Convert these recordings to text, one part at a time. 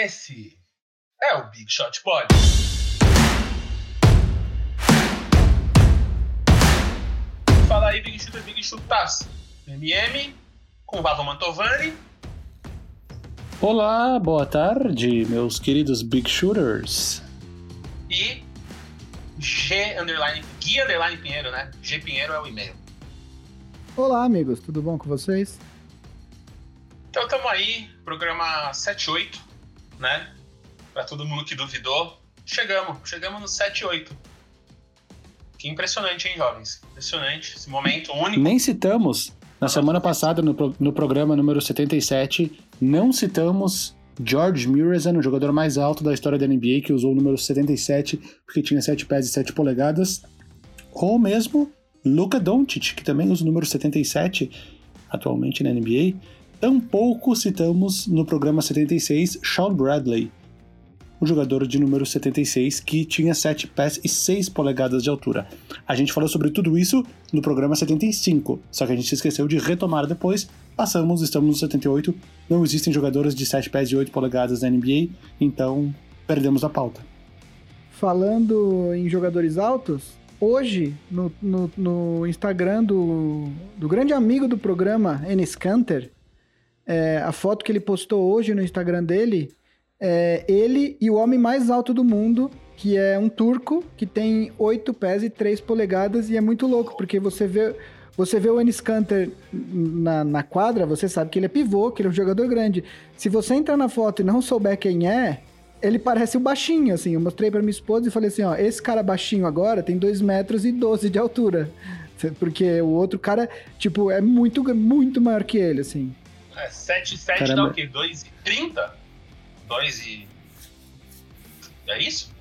Esse é o Big Shot Pod. Fala aí, Big Shooter, Big Chutas. MM, com Vavo Mantovani. Olá, boa tarde, meus queridos Big Shooters. E G underline, Gui underline Pinheiro, né? G Pinheiro é o e-mail. Olá, amigos, tudo bom com vocês? Então estamos aí, programa 78, né? Para todo mundo que duvidou, chegamos, chegamos no 78. Que impressionante, hein, jovens? Impressionante, esse momento único. Nem citamos, na semana passada, no, no programa número 77, não citamos George Muresan, o jogador mais alto da história da NBA, que usou o número 77 porque tinha 7 pés e 7 polegadas, ou mesmo Luka Doncic, que também usa o número 77 atualmente na NBA. Tampouco citamos no programa 76 Sean Bradley, o jogador de número 76 que tinha 7 pés e 6 polegadas de altura. A gente falou sobre tudo isso no programa 75, só que a gente se esqueceu de retomar depois. Passamos, estamos no 78, não existem jogadores de 7 pés e 8 polegadas na NBA, então perdemos a pauta. Falando em jogadores altos, hoje no, no, no Instagram do, do grande amigo do programa, Enes Kanter, é, a foto que ele postou hoje no Instagram dele é ele e o homem mais alto do mundo, que é um turco que tem 8 pés e 3 polegadas, e é muito louco, porque você vê. Você vê o Enes Kanter na, na quadra, você sabe que ele é pivô, que ele é um jogador grande. Se você entrar na foto e não souber quem é, ele parece o baixinho, assim. Eu mostrei pra minha esposa e falei assim, ó, esse cara baixinho agora tem 2 metros e 12 de altura. Porque o outro cara, tipo, é muito, muito maior que ele, assim. É, 7 7 dá Caramba. o quê? 2 e 30? 2 e... É isso?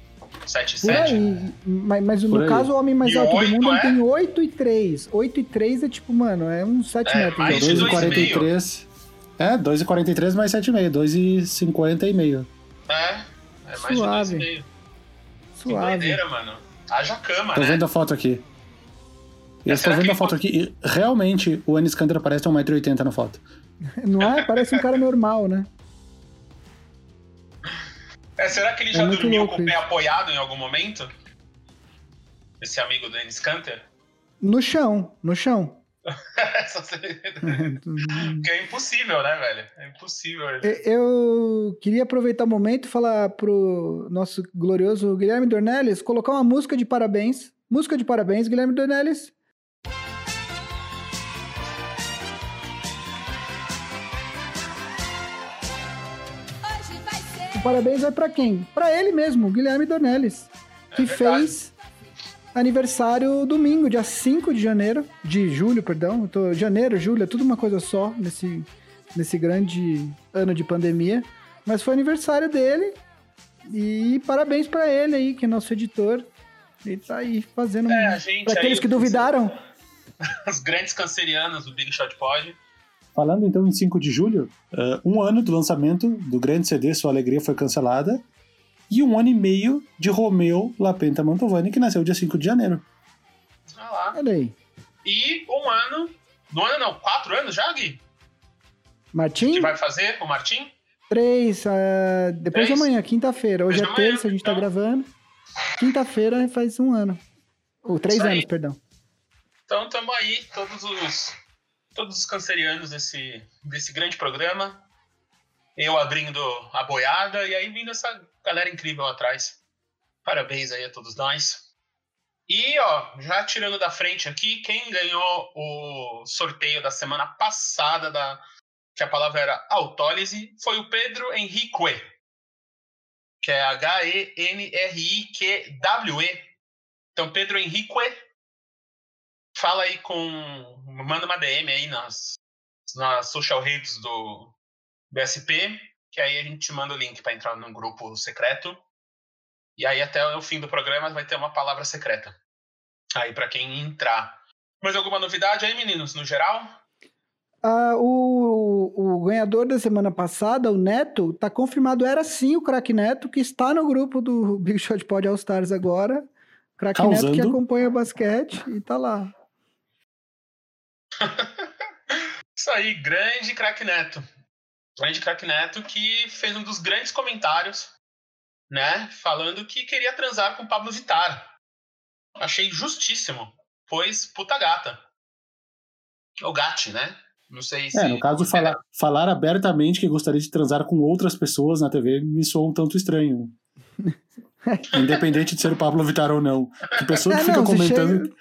7 e Por 7? aí. Mas, mas no aí. caso, o homem mais E alto do oito, mundo é? tem 8 e 3. 8 e 3 é tipo, mano, é uns 7 É, metros. mais de de altura. dois e 2,43. É, 2,43 mais 7,5, 2,50 e meio. É, é mais Suave. de 2,5. Que Suave. doideira, mano. Haja cama, Tô né? vendo a foto aqui. Eu É, tô vendo que a foto aqui e realmente o Enes Kanter parece um 1,80m na foto. Não é? Parece um cara normal, né? É, será que ele É já muito dormiu com o pé isso. apoiado em algum momento? Esse amigo do Enes Kanter? No chão, no chão. Porque é impossível, né, velho? É impossível. Eu queria aproveitar o momento e falar pro nosso glorioso Guilherme Dornelles colocar uma música de parabéns. Música de parabéns, Guilherme Dornelles. O parabéns vai pra quem? Pra ele mesmo, Guilherme Dornelles, que É fez aniversário domingo, dia 5 de janeiro, de julho, perdão. Tô, janeiro, julho, é tudo uma coisa só nesse, nesse grande ano de pandemia. Mas foi aniversário dele e parabéns pra ele aí, que é nosso editor. Ele tá aí fazendo. É, a gente Pra aqueles que duvidaram, Os grandes cancerianos do Big Shot Pod. Falando então em 5 de julho, eh, um ano do lançamento do grande CD Sua Alegria foi cancelada, e um ano e meio de Romeu Lapenta Mantovani, que nasceu dia 5 de janeiro. Ah lá. olha aí. E um ano. Um ano não, quatro anos já, Gui? Que Martim, vai fazer o Martim? três, ah, depois de Três? amanhã, quinta-feira. Hoje Depois é de amanhã, terça, a gente tá então. gravando. Quinta-feira faz um ano. Ou três anos, perdão. Então estamos aí, todos os. Todos os cancerianos desse, desse grande programa. Eu abrindo a boiada e aí vindo essa galera incrível atrás. Parabéns aí a todos nós. E, ó, já tirando da frente aqui, quem ganhou o sorteio da semana passada, da, que a palavra era autólise, foi o Pedro Henrique, que é H-E-N-R-I-Q-W-E. Então, Pedro Henrique, fala aí com. Manda uma DM aí nas, nas social redes do, do SP, que aí a gente te manda o link para entrar num grupo secreto. E aí até o fim do programa vai ter uma palavra secreta. Aí para quem entrar. Mais alguma novidade aí, meninos, no geral? Ah, o, o ganhador da semana passada, o Neto, tá confirmado, era sim o Crack Neto, que está no grupo do Big Shot Pod All Stars agora. Crack Neto que acompanha basquete e tá lá. Isso aí, grande craque Neto. grande craque Neto, que fez um dos grandes comentários, né? Falando que queria transar com Pablo Vittar. Achei justíssimo, pois puta gata. Ou gate, né? Não sei se. É, no caso, falar, falar abertamente que gostaria de transar com outras pessoas na TV me soa um tanto estranho. Independente de ser o Pablo Vittar ou não. Que pessoa que É, fica não, você comentando. chega-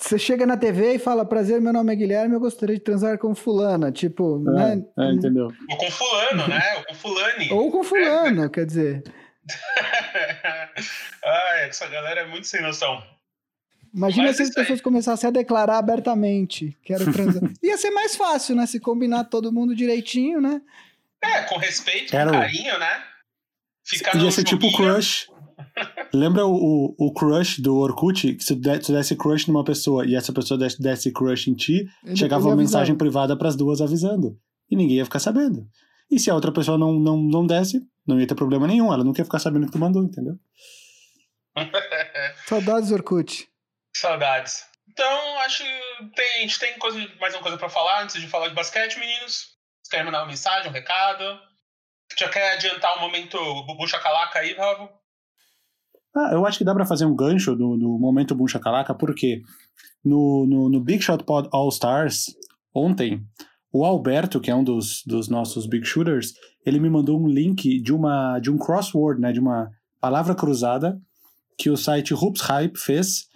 Você chega na TV e fala, prazer, meu nome é Guilherme, eu gostaria de transar com fulana, tipo, né? É, é, entendeu? Ou com fulano, né? Ou com fulane. Ou com fulano, quer dizer. Ai, essa galera é muito sem noção. Imagina Mas se as isso aí. pessoas começassem a declarar abertamente, quero transar. Ia ser mais fácil, né? Se combinar todo mundo direitinho, né? É, com respeito, com carinho, né? Ficar Ia ser tipo crush. Lembra o, o, o crush do Orkut? Que se tu de- tu desse crush numa pessoa e essa pessoa desse, desse crush em ti, Ele- chegava uma mensagem privada pras duas avisando. E ninguém ia ficar sabendo. E se a outra pessoa não, não, não desse, não ia ter problema nenhum. Ela não quer ficar sabendo que tu mandou, entendeu? Saudades, Orkut. Saudades. Então, acho que tem, a gente tem coisa, mais uma coisa pra falar antes de falar de basquete, meninos. Você quer mandar uma mensagem, um recado? Já quer adiantar o momento bucha calaca aí, Ravo? Ah, eu acho que dá pra fazer um gancho do, do momento Boom Shakalaka, porque no, no, no Big Shot Pod All Stars, ontem, o Alberto, que é um dos, dos nossos Big Shooters, ele me mandou um link de, uma, de um crossword, né, de uma palavra cruzada que o site Hoops Hype fez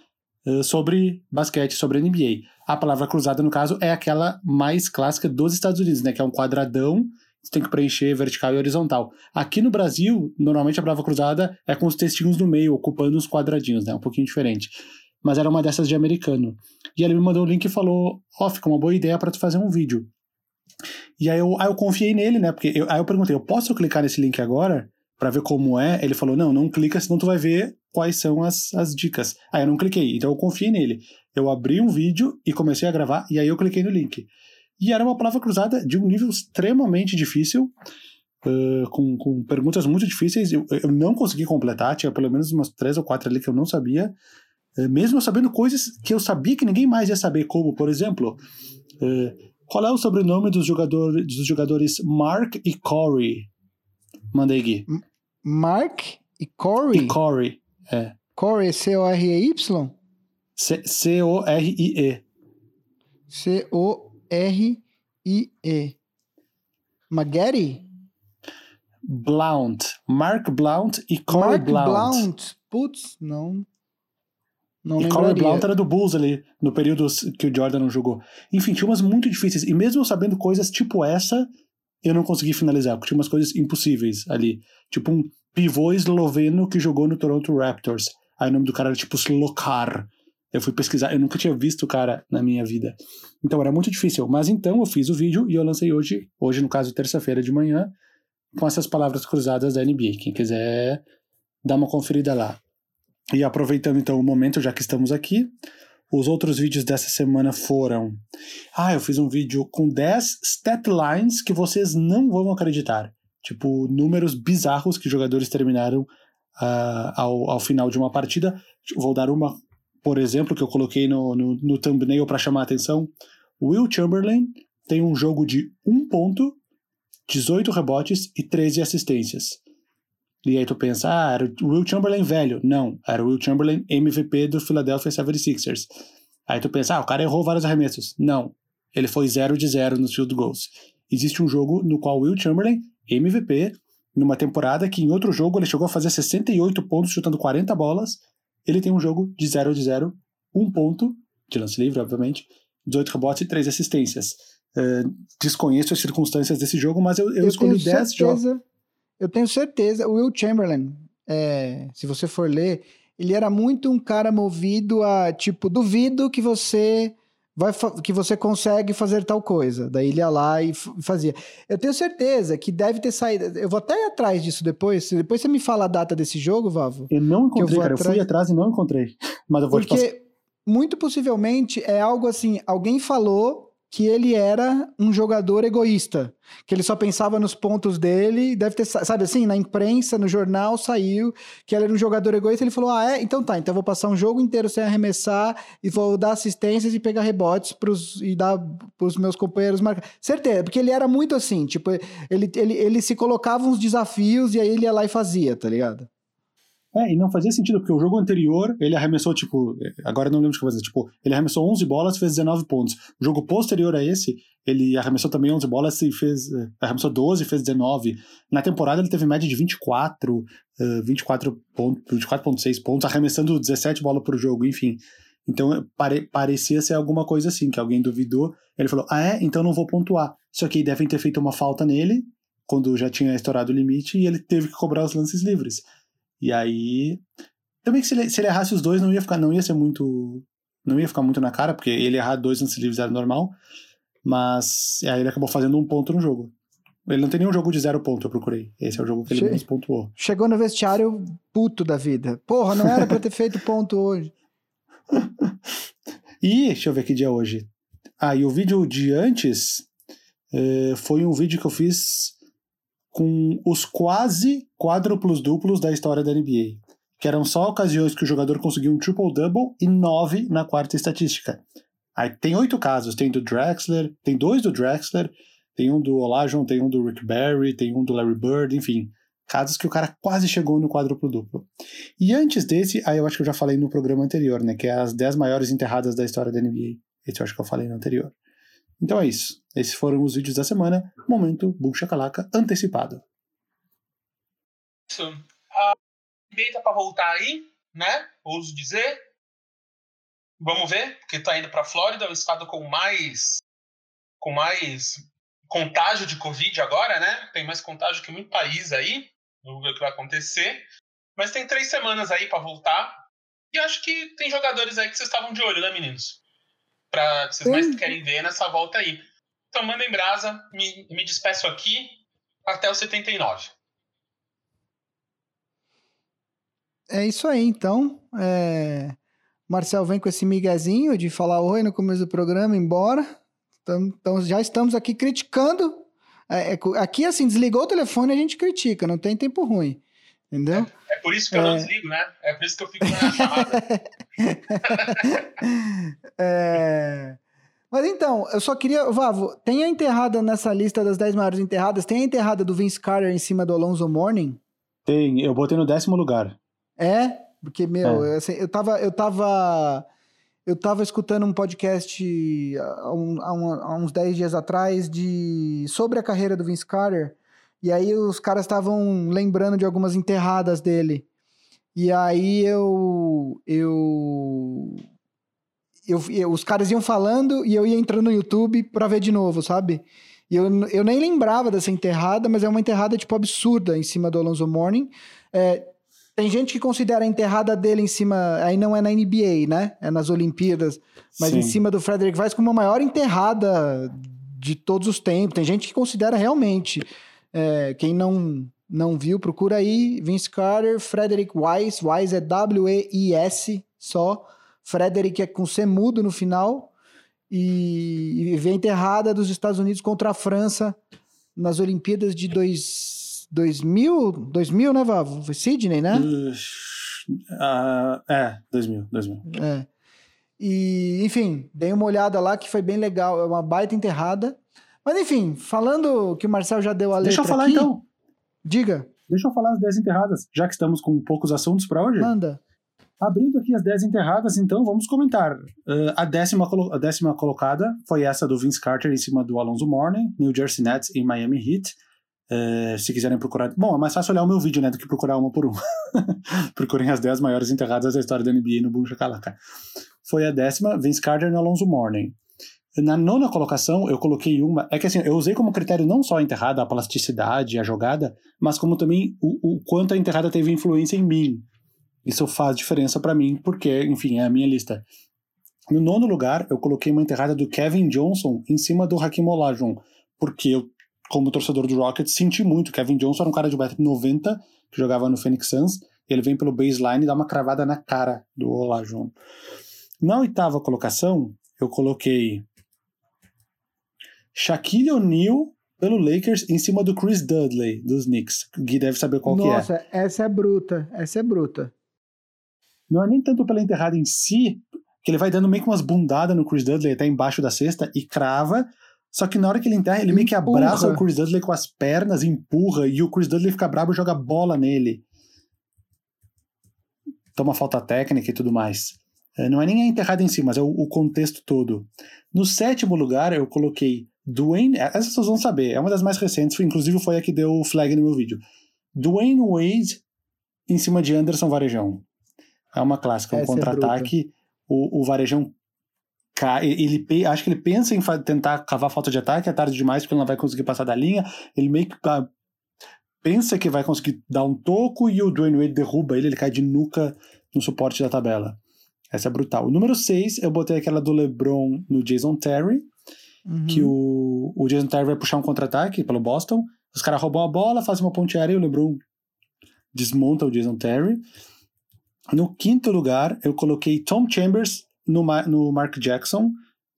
eh, sobre basquete, sobre NBA. A palavra cruzada, no caso, é aquela mais clássica dos Estados Unidos, né, que é um quadradão você tem que preencher vertical e horizontal. Aqui no Brasil, normalmente a palavra cruzada é com os textinhos no meio, ocupando os quadradinhos, né? Um pouquinho diferente. Mas era uma dessas de americano. E ele me mandou o link e falou: Ó, fica uma boa ideia para tu fazer um vídeo. E aí eu, aí eu confiei nele, né? Porque eu, aí eu perguntei: eu posso clicar nesse link agora para ver como é? Ele falou: não, não clica, senão tu vai ver quais são as, as dicas. Aí eu não cliquei, então eu confiei nele. Eu abri um vídeo e comecei a gravar, e aí eu cliquei no link. E era uma palavra cruzada de um nível extremamente difícil, uh, com, com perguntas muito difíceis. Eu, eu não consegui completar, tinha pelo menos umas três ou quatro ali que eu não sabia. Uh, mesmo eu sabendo coisas que eu sabia que ninguém mais ia saber, como, por exemplo, uh, qual é o sobrenome dos, jogador, dos jogadores Mark e Corey? Mandei, Gui. Mark e Corey. E Corey, é. Corey, C-O-R-E-Y? C-O-R-I-E. C-O-R-I-E. Maggette? Blount. Mark Blount e Corey Mark Blount. Blount. Putz, não. Não E Corey. Blount era do Bulls ali, no período que o Jordan não jogou. Enfim, tinha umas muito difíceis. E mesmo sabendo coisas tipo essa, eu não consegui finalizar, porque tinha umas coisas impossíveis ali. Tipo um pivô esloveno que jogou no Toronto Raptors. Aí o nome do cara era tipo Slokar. Eu fui pesquisar, eu nunca tinha visto o cara na minha vida. Então era muito difícil. Mas então eu fiz o vídeo e eu lancei hoje, hoje no caso terça-feira de manhã, com essas palavras cruzadas da NBA. Quem quiser dar uma conferida lá. E aproveitando então o momento, já que estamos aqui, os outros vídeos dessa semana foram. Ah, eu fiz um vídeo com 10 stat lines que vocês não vão acreditar. Tipo, números bizarros que jogadores terminaram ah, ao, ao final de uma partida. Vou dar uma, por exemplo, que eu coloquei no, no, no thumbnail para chamar a atenção. Will Chamberlain tem um jogo de 1 ponto, 18 rebotes e 13 assistências. E aí tu pensa, ah, era o Will Chamberlain velho. Não, era o Will Chamberlain MVP do Philadelphia 76ers. Aí tu pensa, ah, o cara errou vários arremessos. Não, ele foi 0 de 0 nos field goals. Existe um jogo no qual o Will Chamberlain, MVP, numa temporada que em outro jogo ele chegou a fazer 68 pontos chutando 40 bolas. Ele tem um jogo de 0 de 0, 1 ponto, de lance livre, obviamente, 18 rebotes e 3 assistências. Eh, desconheço as circunstâncias desse jogo, mas eu, eu, Eu escolhi tenho 10 jogos. certeza. Eu tenho certeza. O Will Chamberlain, é, se você for ler, ele era muito um cara movido a tipo, duvido que você vai que você consegue fazer tal coisa. Daí ele ia lá e fazia. Eu tenho certeza que deve ter saído. Eu vou até ir atrás disso depois. Depois você me fala a data desse jogo, Vavo. Eu não eu encontrei, vou cara. Eu fui atrás- atrás e não encontrei. Mas eu vou te passar. Porque muito possivelmente é algo assim, alguém falou que ele era um jogador egoísta, que ele só pensava nos pontos dele, deve ter, sabe assim, na imprensa, no jornal saiu que ele era um jogador egoísta, ele falou: "Ah, é, então tá, então vou passar um jogo inteiro sem arremessar e vou dar assistências e pegar rebotes pros, e dar pros meus companheiros marcar". Certeza, porque ele era muito assim, tipo, ele, ele, ele se colocava uns desafios e aí ele ia lá e fazia, tá ligado? É, e não fazia sentido, porque o jogo anterior, ele arremessou, tipo, agora eu não lembro de que fazer, tipo, ele arremessou 11 bolas e fez 19 pontos. O jogo posterior a esse, ele arremessou também 11 bolas e fez, eh, arremessou 12 e fez 19. Na temporada ele teve média de 24, uh, 24 pontos, 24.6 pontos, arremessando 17 bolas por jogo, enfim. Então pare, parecia ser alguma coisa assim, que alguém duvidou. Ele falou, ah é? Então não vou pontuar. Só que devem ter feito uma falta nele, quando já tinha estourado o limite, e ele teve que cobrar os lances livres. E aí. Também que se ele, se ele errasse os dois, não ia ficar, não ia ser muito. Não ia ficar muito na cara, porque ele errar dois lances livres era normal. Mas aí ele acabou fazendo um ponto no jogo. Ele não tem nenhum jogo de zero ponto, eu procurei. Esse é o jogo que ele Che- menos pontuou. Chegou no vestiário puto da vida. Porra, não era pra ter feito ponto hoje. E deixa eu ver que dia é hoje. Ah, e o vídeo de antes eh, foi um vídeo que eu fiz com os quase quádruplos duplos da história da NBA. Que eram só ocasiões que o jogador conseguiu um triple-double e nove na quarta estatística. Aí tem oito casos. Tem do Drexler, tem dois do Drexler, tem um do Olajuwon, tem um do Rick Barry, tem um do Larry Bird, enfim. Casos que o cara quase chegou no quádruplo duplo. E antes desse, aí eu acho que eu já falei no programa anterior, né? Que é as 10 maiores enterradas da história da NBA. Esse eu acho que eu falei no anterior. Então é isso. Esses foram os vídeos da semana. Momento Bucha Calaca antecipado. Isso. A pra voltar aí, né? Ouso dizer. Vamos ver, porque tá indo pra Flórida, o estado com mais com mais contágio de Covid agora, né? Tem mais contágio que muito país aí. Vamos ver o que vai acontecer. Mas tem três semanas aí pra voltar. E acho que tem jogadores aí que vocês estavam de olho, né, meninos? Que vocês mais querem ver nessa volta aí. Então mandem brasa, me, me despeço aqui até o 79. É isso aí, então. É... Marcel vem com esse miguezinho de falar oi no começo do programa, embora. Então, então já estamos aqui criticando. É, é, aqui, assim, desligou o telefone a gente critica, não tem tempo ruim. Entendeu? É por isso que eu não É. desligo, né? É por isso que eu fico na chamada. É, Mas então, eu só queria. Vavo, tem a enterrada nessa lista das 10 maiores enterradas? Tem a enterrada do Vince Carter em cima do Alonso Mourning? Tem, eu botei no décimo lugar. É, porque, meu, eu, assim, eu tava. Eu tava. Eu tava escutando um podcast há, um- há um- há uns 10 dias atrás de sobre a carreira do Vince Carter. E aí os caras estavam lembrando de algumas enterradas dele. E aí eu. Eu. Eu, eu- os caras iam falando e eu ia entrando no YouTube pra ver de novo, sabe? E eu, eu nem lembrava dessa enterrada, mas é uma enterrada, tipo, absurda em cima do Alonso Mourning. É, tem gente que considera a enterrada dele em cima, aí não é na NBA, né? É nas Olimpíadas, mas Sim. em cima do Frederick Weiss como a maior enterrada de todos os tempos. Tem gente que considera realmente. É, quem não não viu, procura aí Vince Carter, Frederick Weiss, Weiss é W-E-I-S só, Frederick é com C mudo no final, e, e a enterrada dos Estados Unidos contra a França nas Olimpíadas de dois, 2000, 2000, né, Vavo? Foi Sydney, né? Ah, é, 2000, 2000. É. E, enfim, dei uma olhada lá que foi bem legal. É uma baita enterrada. Mas, enfim, falando que o Marcel já deu a letra Deixa eu falar aqui, então. Diga, Deixa eu falar as 10 enterradas, já que estamos com poucos assuntos para hoje. manda. Abrindo aqui as 10 enterradas, então vamos comentar. Uh, a, décima, a décima colocada foi essa do Vince Carter em cima do Alonso Mourning, New Jersey Nets e Miami Heat. Uh, se quiserem procurar. Bom, é mais fácil olhar o meu vídeo, né, do que procurar uma por uma. Procurem as 10 maiores enterradas da história da NBA no Boom Shakalaka. Foi a décima, Vince Carter e Alonso Mourning. Na nona colocação, eu coloquei uma. É que assim, eu usei como critério não só a enterrada, a plasticidade, a jogada, mas como também o, o quanto a enterrada teve influência em mim. Isso faz diferença pra mim, porque, enfim, é a minha lista. No nono lugar, eu coloquei uma enterrada do Kevin Johnson em cima do Hakim Olajuwon, porque eu, como torcedor do Rockets, senti muito. Kevin Johnson era um cara de 1,90m que jogava no Phoenix Suns, e ele vem pelo baseline e dá uma cravada na cara do Olajuwon. Na oitava colocação, eu coloquei Shaquille O'Neal pelo Lakers em cima do Chris Dudley, dos Knicks. O Gui deve saber qual Nossa, que é. essa é bruta. Essa é bruta. Não é nem tanto pela enterrada em si, que ele vai dando meio que umas bundadas no Chris Dudley até embaixo da cesta e crava. Só que na hora que ele enterra, ele meio que Empurra. abraça o Chris Dudley com as pernas, empurra, e o Chris Dudley fica brabo e joga bola nele. Toma falta técnica e tudo mais. É, Não é nem a enterrada em si, mas é o contexto todo. No sétimo lugar, eu coloquei Dwayne. Essas vocês vão saber, é uma das mais recentes, inclusive foi a que deu o flag no meu vídeo. Dwayne Wade em cima de Anderson Varejão. É uma clássica, um Essa é contra-ataque. o, o Varejão. Ele, pe- acho que ele pensa em tentar cavar falta de ataque, é tarde demais porque ele não vai conseguir passar da linha. Ele meio que ah, pensa que vai conseguir dar um toco e o Dwayne Wade derruba ele, ele cai de nuca no suporte da tabela. Essa é brutal. O número 6, eu botei aquela do LeBron no Jason Terry, Uhum. que o, o Jason Terry vai puxar um contra-ataque pelo Boston. Os caras roubam a bola, fazem uma ponte aérea e o LeBron desmonta o Jason Terry. No quinto lugar, eu coloquei Tom Chambers no, no Mark Jackson.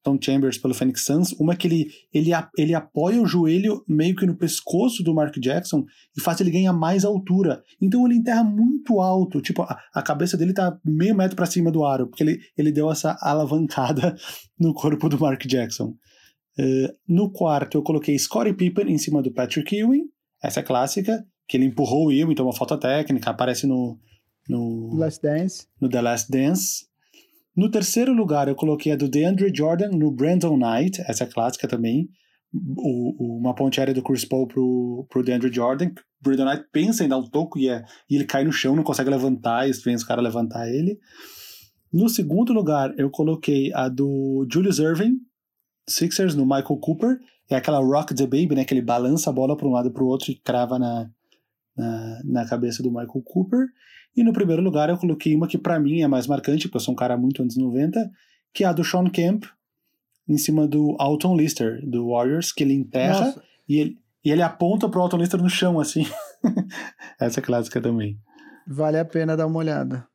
Tom Chambers pelo Phoenix Suns. Uma que ele, ele, ele apoia o joelho meio que no pescoço do Mark Jackson e faz ele ganhar mais altura. Então ele enterra muito alto. Tipo, a, a cabeça dele tá meio metro para cima do aro, porque ele, ele deu essa alavancada no corpo do Mark Jackson. Eh, no quarto, eu coloquei Scottie Pippen em cima do Patrick Ewing. Essa é clássica, que ele empurrou o Ewing, tomou falta técnica, aparece no, no, Last Dance. no The Last Dance. No terceiro lugar, eu coloquei a do DeAndre Jordan no Brandon Knight, essa é clássica também. O, o- uma ponte aérea do Chris Paul pro, pro DeAndre Jordan. O Brandon Knight pensa em dar um toco e, é, e ele cai no chão, não consegue levantar, e vem os caras levantar ele. No segundo lugar, eu coloquei a do Julius Irving, Sixers, no Michael Cooper. É aquela Rock the Baby, né? Que ele balança a bola para um lado e para o outro e crava na, na, na cabeça do Michael Cooper. E no primeiro lugar eu coloquei uma que pra mim é mais marcante, porque eu sou um cara muito anos 90, que é a do Sean Kemp, em cima do Alton Lister, do Warriors, que ele enterra Nossa, e ele, e ele aponta pro Alton Lister no chão, assim. Essa é clássica também. vale a pena dar uma olhada.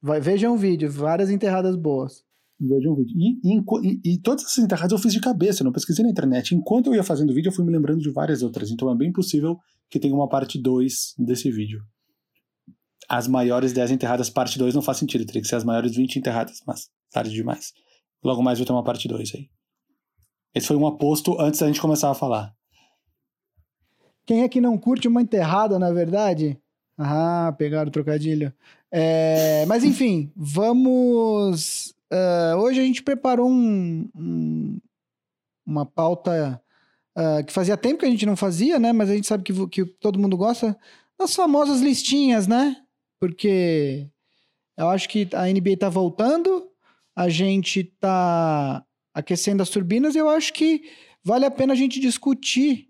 Vai, vejam o vídeo, várias enterradas boas. Vejam um vídeo. E, e e- todas essas enterradas eu fiz de cabeça, não pesquisei na internet. Enquanto eu ia fazendo o vídeo, eu fui me lembrando de várias outras. Então é bem possível que tenha uma parte 2 desse vídeo. As maiores 10 enterradas, parte 2, não faz sentido. Teria que ser as maiores 20 enterradas, mas tarde demais. Logo mais vai ter uma parte 2 aí. Esse foi um aposto antes da gente começar a falar. Quem é que não curte uma enterrada, na verdade? Ah, pegaram o trocadilho. É, mas enfim, vamos. Ah, hoje a gente preparou um- um- uma pauta ah, que fazia tempo que a gente não fazia, né? Mas a gente sabe que, que todo mundo gosta das famosas listinhas, né? Porque eu acho que a NBA tá voltando, a gente tá aquecendo as turbinas, e eu acho que vale a pena a gente discutir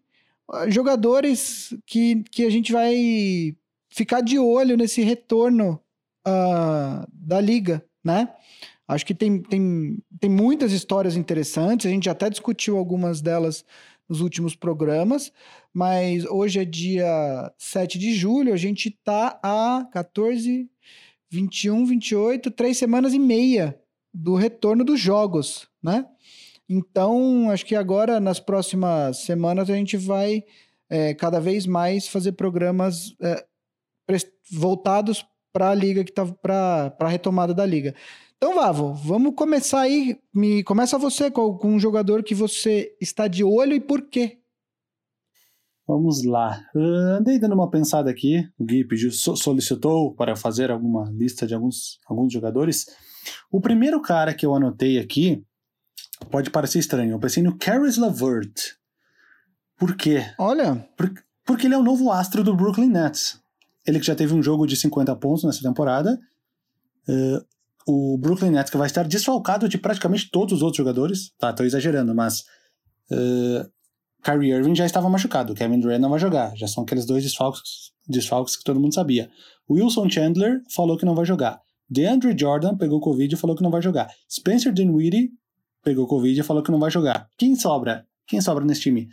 ah, jogadores que, que a gente vai ficar de olho nesse retorno ah, da liga, né? Acho que tem, tem, tem muitas histórias interessantes, a gente até discutiu algumas delas nos últimos programas, mas hoje é dia 7 de julho, a gente tá a 14, 21, 28, três semanas e meia do retorno dos jogos, né? Então, acho que agora, nas próximas semanas, a gente vai é, cada vez mais fazer programas é, voltados para a liga que tá para a retomada da liga. Então, Vavo, vamos começar aí. Me começa você com, com um jogador que você está de olho e por quê? Vamos lá. Ah, andei dando uma pensada aqui. O Gui pediu, so- solicitou para fazer alguma lista de alguns, alguns jogadores. O primeiro cara que eu anotei aqui pode parecer estranho. Eu pensei no Caris LeVert. Por quê? Olha, Porque ele é o novo astro do Brooklyn Nets. Ele que já teve um jogo de 50 pontos nessa temporada. Eh, o Brooklyn Nets que vai estar desfalcado de praticamente todos os outros jogadores. Tá, tô exagerando, mas eh, Kyrie Irving já estava machucado. Kevin Durant não vai jogar. Já são aqueles dois desfalques, desfalques que todo mundo sabia. Wilson Chandler falou que não vai jogar. DeAndre Jordan pegou Covid e falou que não vai jogar. Spencer Dinwiddie pegou Covid e falou que não vai jogar. Quem sobra? Quem sobra nesse time?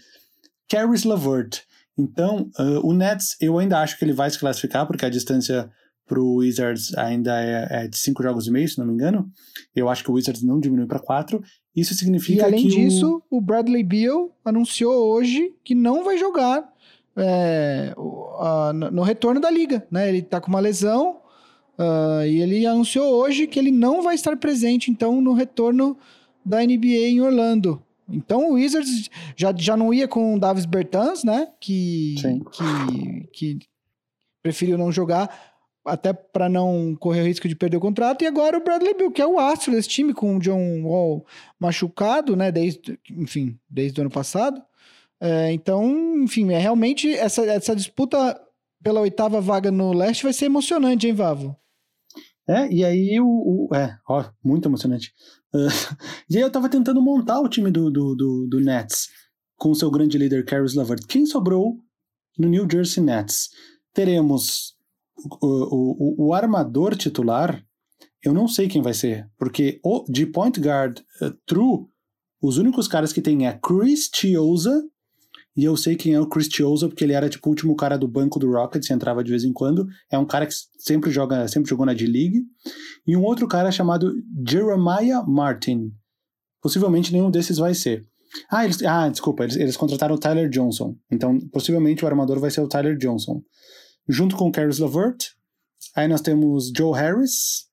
Caris LeVert. Então, uh, o Nets, eu ainda acho que ele vai se classificar, porque a distância pro Wizards ainda é, é de cinco jogos e meio, se não me engano. Eu acho que o Wizards não diminui para quatro. Isso significa E além que o- disso, o... Bradley Beal anunciou hoje que não vai jogar é, o- a- no no retorno da liga, né? Ele tá com uma lesão ah, e ele anunciou hoje que ele não vai estar presente, então, no retorno da NBA em Orlando. Então o Wizards já, já não ia com o Davis Bertans, né? Que, Sim. que, que preferiu não jogar até para não correr o risco de perder o contrato. E agora o Bradley Beal, que é o astro desse time, com o John Wall machucado, né? Desde, enfim, desde o ano passado. É, então, enfim, é realmente essa, essa disputa pela oitava vaga no leste vai ser emocionante, hein, Vavo? É, e aí o. o- é, ó, muito emocionante. Ah, e aí eu tava tentando montar o time do, do, do, do Nets com o seu grande líder, Caris LeVert. Quem sobrou no New Jersey Nets? Teremos o, o, o, armador titular, eu não sei quem vai ser, porque o, de point guard eh, true, os únicos caras que tem é Chris Chiosa, e eu sei quem é o Chris Chiosa, porque ele era tipo o último cara do banco do Rockets, entrava de vez em quando. É um cara que sempre joga, sempre jogou na D-League. E um outro cara chamado Jeremiah Martin. Possivelmente nenhum desses vai ser. Ah, eles, ah desculpa, eles, eles contrataram o Tyler Johnson. Então, possivelmente o armador vai ser o Tyler Johnson. Junto com Caris LeVert. Aí nós temos Joe Harris,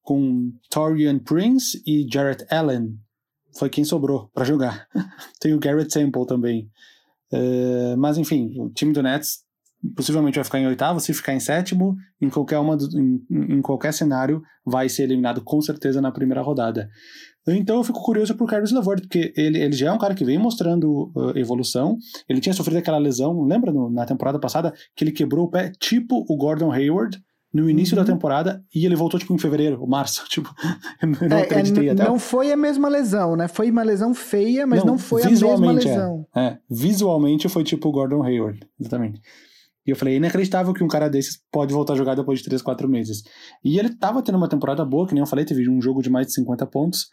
com Torian Prince e Jarrett Allen. Foi quem sobrou para jogar. Tem o Garrett Temple também. Eh, mas enfim, o time do Nets possivelmente vai ficar em oitavo, se ficar em sétimo, em qualquer, uma em, em qualquer cenário, vai ser eliminado com certeza na primeira rodada. Então eu fico curioso pro Caris LeVert, porque ele, ele já é um cara que vem mostrando uh, evolução. Ele tinha sofrido aquela lesão, lembra no- na temporada passada, que ele quebrou o pé, tipo o Gordon Hayward, no início Uhum. da temporada, e ele voltou tipo em fevereiro, março. Tipo, eu não- É, é, acreditei n- até. não foi a mesma lesão, né? Foi uma lesão feia, mas não, Não, foi a mesma visualmente, é. lesão. É, visualmente foi tipo o Gordon Hayward, exatamente. E eu falei, é inacreditável que um cara desses pode voltar a jogar depois de 3, 4 meses. E ele tava tendo uma temporada boa, que nem eu falei, teve um jogo de mais de 50 pontos.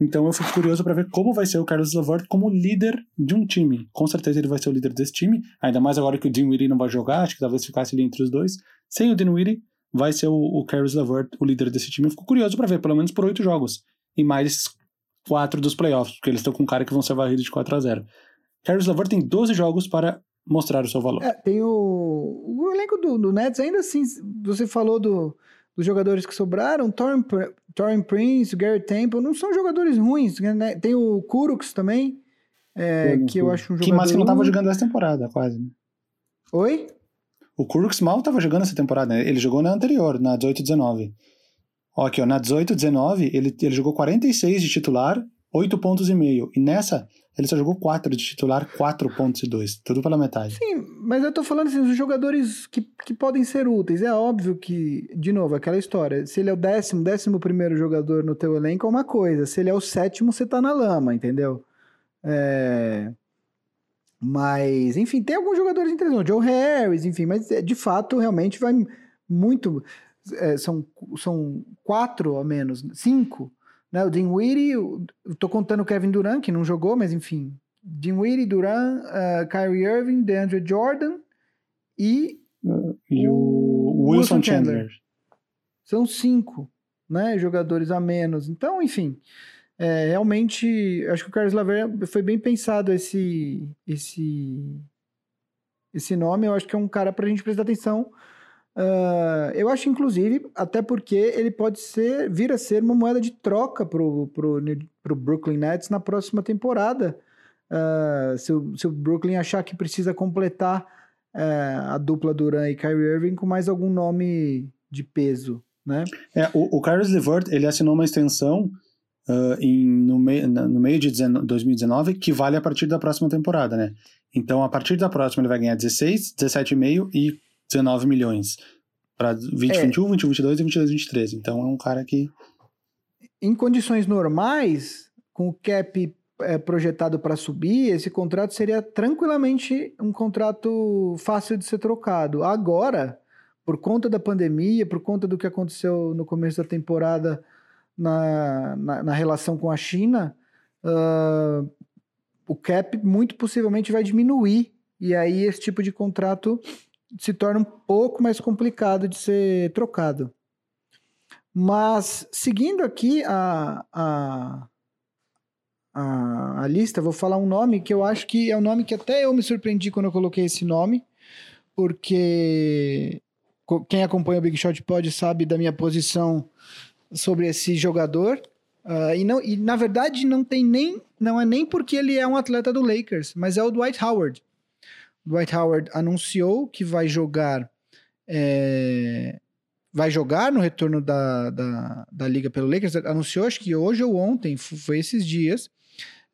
Então eu fico curioso pra ver como vai ser o Carlos LeVert como líder de um time. Com certeza ele vai ser o líder desse time, ainda mais agora que o Dinwiddie não vai jogar, acho que talvez ficasse ali entre os dois. Sem o Dinwiddie, vai ser o, o Caris LeVert o líder desse time. Eu fico curioso pra ver, pelo menos por 8 jogos. E mais esses 4 dos playoffs, porque eles estão com um cara que vão ser varridos de 4 a 0 Caris LeVert tem 12 jogos para mostrar o seu valor. É, tem o, o elenco do, do Nets, ainda assim, você falou do, dos jogadores que sobraram, Torrin, Pr- Torrin Prince, o Gary Temple, não são jogadores ruins, né? Tem o Kuroks também, é, que eu acho um jogador... Que mais que não tava ruim. jogando essa temporada, quase. né? Oi? O Kurks mal tava jogando essa temporada, né? Ele jogou na anterior, na 18-19. Ó, aqui, ó, na 18-19, ele, ele jogou 46 de titular, 8 pontos e meio. E nessa, ele só jogou 4 de titular, 4 pontos e 2. Tudo pela metade. Sim, mas eu tô falando assim, os jogadores que, que podem ser úteis. É óbvio que, de novo, aquela história. Se ele é o décimo, décimo primeiro jogador no teu elenco é uma coisa. Se ele é o sétimo, você tá na lama, entendeu? É... Mas, enfim, tem alguns jogadores interessantes. Joe Harris, enfim, mas é, de fato, realmente vai muito... é, são, são quatro ao menos, cinco. Né? O Dinwiddie, tô contando o Kevin Durant, que não jogou, mas enfim, Dinwiddie, Durant, uh, Kyrie Irving, DeAndre Jordan e E o, O Wilson, Wilson Chandler. Chandler. são cinco, né, jogadores a menos. Então, enfim, é, realmente, acho que o Carlos Laver foi bem pensado esse esse esse nome. Eu acho que é um cara para a gente prestar atenção. Ah, eu acho, inclusive, até porque ele pode ser vir a ser uma moeda de troca New- pro Brooklyn Nets na próxima temporada. Ah, se, o, se o Brooklyn achar que precisa completar eh, a dupla Duran e Kyrie Irving com mais algum nome de peso, né? É, o, o Carlos LeVert, ele assinou uma extensão em, no, mei, no meio de 19 2019 que vale a partir da próxima temporada, né? Então, a partir da próxima, ele vai ganhar 16, 17,5 e 19 milhões. Para 2021, 21, 22 e 22, 23. Então, é um cara que... Em condições normais, com o cap eh, projetado para subir, esse contrato seria tranquilamente um contrato fácil de ser trocado. Agora, por conta da pandemia, por conta do que aconteceu no começo da temporada na, na, na relação com a China, ah, o cap muito possivelmente vai diminuir. E aí esse tipo de contrato se torna um pouco mais complicado de ser trocado. Mas, seguindo aqui a, a, a, a lista, vou falar um nome que eu acho que é um nome que até eu me surpreendi quando eu coloquei esse nome, porque quem acompanha o Big Shot Pod sabe da minha posição sobre esse jogador. Ah, e, não, e na verdade não tem nem não é nem porque ele é um atleta do Lakers, mas é o Dwight Howard. Dwight Howard anunciou que vai jogar é, vai jogar no retorno da, da, da liga pelo Lakers. Anunciou acho que hoje ou ontem, foi esses dias.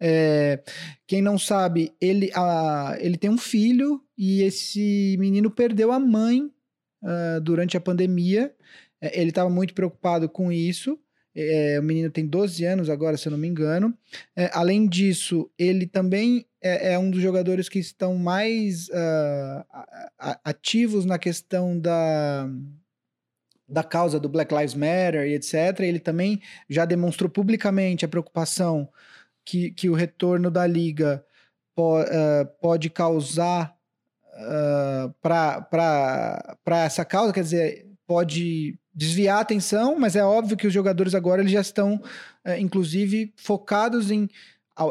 É, quem não sabe, ele, a, ele tem um filho e esse menino perdeu a mãe ah, durante a pandemia. É, ele estava muito preocupado com isso. É, o menino tem 12 anos agora, se eu não me engano. É, além disso, ele também é, é um dos jogadores que estão mais ah, a- ativos na questão da, da causa do Black Lives Matter e etc. Ele também já demonstrou publicamente a preocupação que, que o retorno da liga po- ah, pode causar para essa causa, quer dizer, pode desviar a atenção, mas é óbvio que os jogadores agora eles já estão, eh, inclusive, focados em,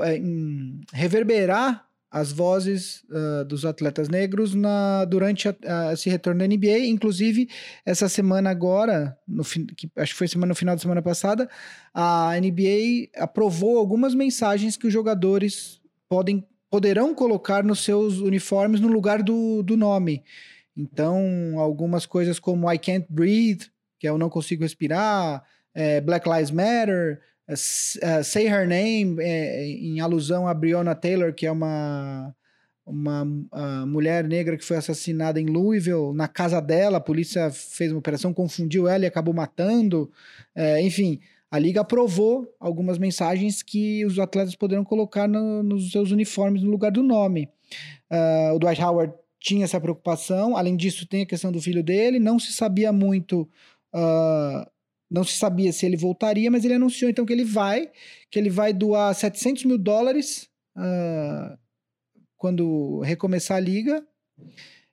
eh, em reverberar as vozes ah, dos atletas negros na, durante a- a- esse retorno da NBA. Inclusive, essa semana agora, no, que, acho que foi semana, no final da semana passada, a NBA aprovou algumas mensagens que os jogadores podem poderão colocar nos seus uniformes no lugar do, do nome. Então, algumas coisas como I can't breathe, que é eu não consigo respirar, é, Black Lives Matter, é, é, Say Her Name, é, em alusão a Breonna Taylor, que é uma, uma mulher negra que foi assassinada em Louisville, na casa dela, a polícia fez uma operação, confundiu ela e acabou matando. É, enfim, a liga aprovou algumas mensagens que os atletas poderão colocar no- nos seus uniformes no lugar do nome. Ah, o Dwight Howard tinha essa preocupação, além disso tem a questão do filho dele, não se sabia muito, ah, não se sabia se ele voltaria, mas ele anunciou então que ele vai, que ele vai doar 700 mil dólares ah, quando recomeçar a liga,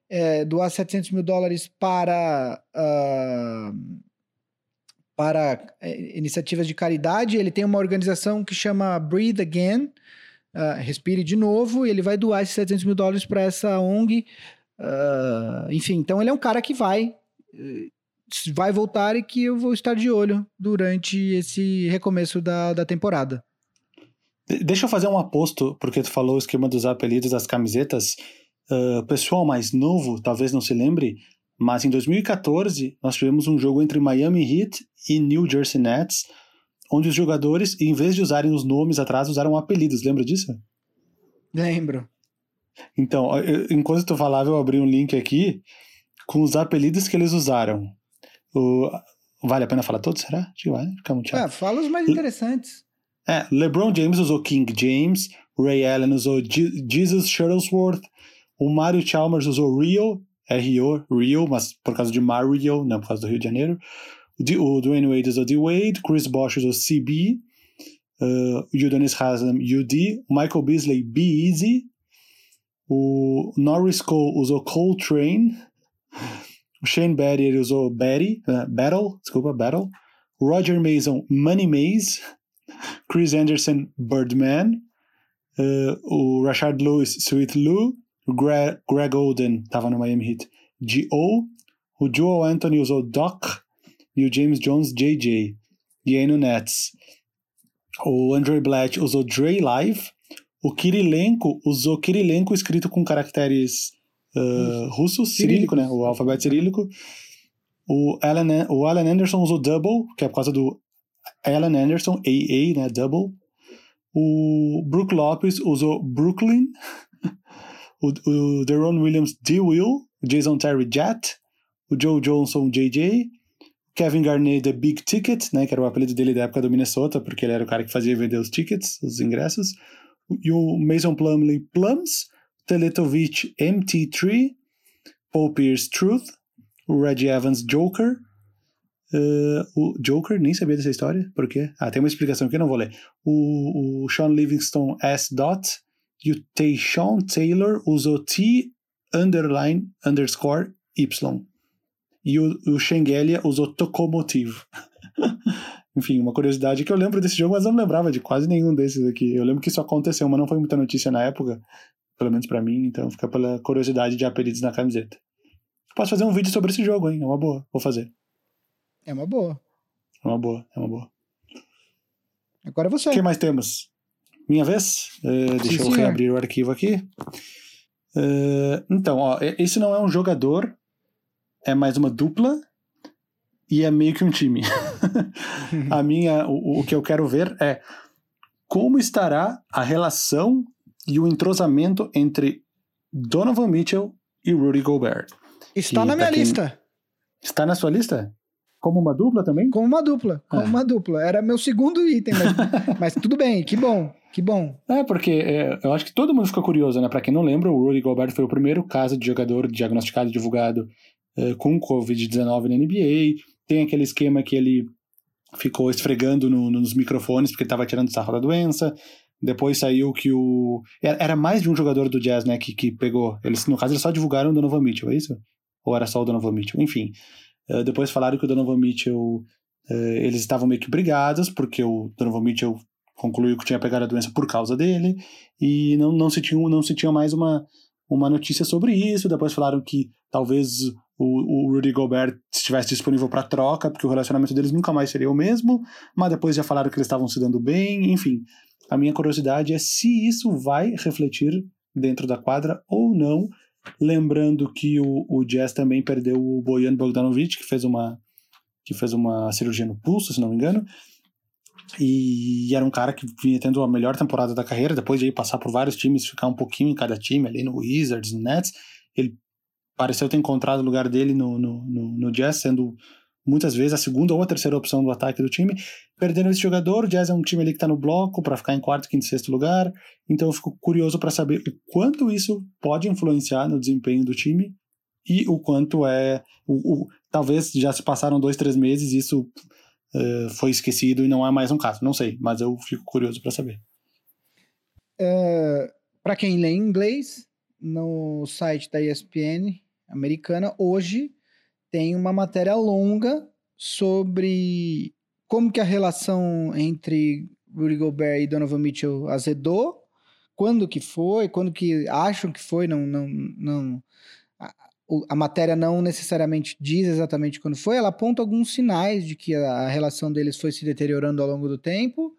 é, doar 700 mil dólares para ah, para eh, iniciativas de caridade. Ele tem uma organização que chama Breathe Again, ah, Respire de Novo, e ele vai doar esses 700 mil dólares para essa ONG. enfim, então ele é um cara que vai, eh, vai voltar e que eu vou estar de olho durante esse recomeço da, da temporada. De- Deixa eu fazer um aposto, porque tu falou o esquema dos apelidos das camisetas. O pessoal mais novo talvez não se lembre, mas em 2014 nós tivemos um jogo entre Miami Heat e New Jersey Nets, onde os jogadores, em vez de usarem os nomes atrás, usaram apelidos. Lembra disso? Lembro. Então, eu- enquanto tu falava, eu abri um link aqui com os apelidos que eles usaram. O- Vale a pena falar todos, será? Acho que vai, fica muito chato. Ah, fala os mais interessantes. É, LeBron James usou King James, Ray Allen usou Je- Jesus Shuttlesworth, o Mario Chalmers usou Rio, R-O, Rio, mas por causa de Mario, não por causa do Rio de Janeiro. O, Dwayne Wade usou D-Wade, Chris Bosh usou CB, uh, o Udonis Haslam UD, Michael Beasley B-Easy, o Norris Cole usou Coltrane, o Shane Battier usou Batty, uh, Battle, desculpa, Battle, Roger Mason Money Maze, Chris Anderson, Birdman, uh, o Rashard Lewis, Sweet Lou, o Gre Greg Oden, estava no Miami Heat, G.O., o. Joel Anthony usou Doc. E o James Jones, JJ. E aí no Nets, o Andre Blatt usou Dre Live, o Kirilenko usou Kirilenko escrito com caracteres uh, russos, cirílico, né? O alfabeto cirílico. O Alan, o Alan Anderson usou Double, que é por causa do Alan Anderson, AA, né? Double. O Brook Lopes usou Brooklyn. o, o Deron Williams, D-Will. O Jason Terry, Jet. O Joe Johnson, JJ. Kevin Garnett, The Big Ticket, né? Que era o apelido dele da época do Minnesota, porque ele era o cara que fazia vender os tickets, os ingressos. E o Mason Plumley, Plums. Teletovic, MT3. Paul Pierce, Truth. O Reggie Evans, Joker. Uh, o Joker, nem sabia dessa história, por quê? Ah, tem uma explicação que eu não vou ler. O, o Sean Livingston S. Dot e o Tayshawn Taylor usou T underline underscore Y. E o, o Shengelia usou Tokomotiv. enfim, uma curiosidade que eu lembro desse jogo, mas não lembrava de quase nenhum desses aqui. Eu lembro que isso aconteceu, mas não foi muita notícia na época, pelo menos pra mim, então fica pela curiosidade de apelidos na camiseta. Posso fazer um vídeo sobre esse jogo, hein? É uma boa, vou fazer. É uma boa. É uma boa, é uma boa. Agora é você. O que mais temos? Minha vez? Eh, deixa eu reabrir o arquivo aqui. Eh, então, ó, esse não é um jogador, é mais uma dupla e é meio que um time. a minha, o, o que eu quero ver é como estará a relação e o entrosamento entre Donovan Mitchell e Rudy Gobert. Está que na minha quem- lista. Está na sua lista? Como uma dupla também? Como uma dupla. Como Ah. uma dupla. Era meu segundo item, mas, mas tudo bem, que bom, que bom. É, porque é, eu acho que todo mundo ficou curioso, né? Pra quem não lembra, o Rudy Gobert foi o primeiro caso de jogador diagnosticado e divulgado é, com Covid-19 na NBA. Tem aquele esquema que ele ficou esfregando no- nos microfones porque estava tirando sarro da doença. Depois saiu que o. Era mais de um jogador do Jazz, né? Que, que pegou. Eles, no caso, eles só divulgaram o Donovan Mitchell, é isso? Ou era só o Donovan Mitchell? Enfim. É, depois falaram que o Donovan Mitchell. é, eles estavam meio que brigados, porque o Donovan Mitchell concluiu que tinha pegado a doença por causa dele e não, não, se, tinha, não se tinha mais uma, uma notícia sobre isso. Depois falaram que talvez o, o Rudy Gobert estivesse disponível para troca, porque o relacionamento deles nunca mais seria o mesmo, mas depois já falaram que eles estavam se dando bem, enfim. A minha curiosidade é se isso vai refletir dentro da quadra ou não, lembrando que o, o Jazz também perdeu o Bojan Bogdanovic, que fez uma que fez uma cirurgia no pulso, se não me engano, e era um cara que vinha tendo a melhor temporada da carreira, depois de passar por vários times, ficar um pouquinho em cada time, ali no Wizards, no Nets, ele pareceu ter encontrado o lugar dele no, no, no, no Jazz, sendo muitas vezes a segunda ou a terceira opção do ataque do time. Perdendo esse jogador, o Jazz é um time ali que está no bloco para ficar em quarto, quinto, sexto lugar, então eu fico curioso para saber o quanto isso pode influenciar no desempenho do time e o quanto é. O, o- talvez já se passaram dois, três meses e isso eh, foi esquecido e não é mais um caso. Não sei, mas eu fico curioso para saber. Para quem lê em inglês, no site da ESPN americana, hoje tem uma matéria longa sobre como que a relação entre Rudy Gobert e Donovan Mitchell azedou, quando que foi, quando que acham que foi, não, não, não a, a matéria não necessariamente diz exatamente quando foi, ela aponta alguns sinais de que a, relação deles foi se deteriorando ao longo do tempo,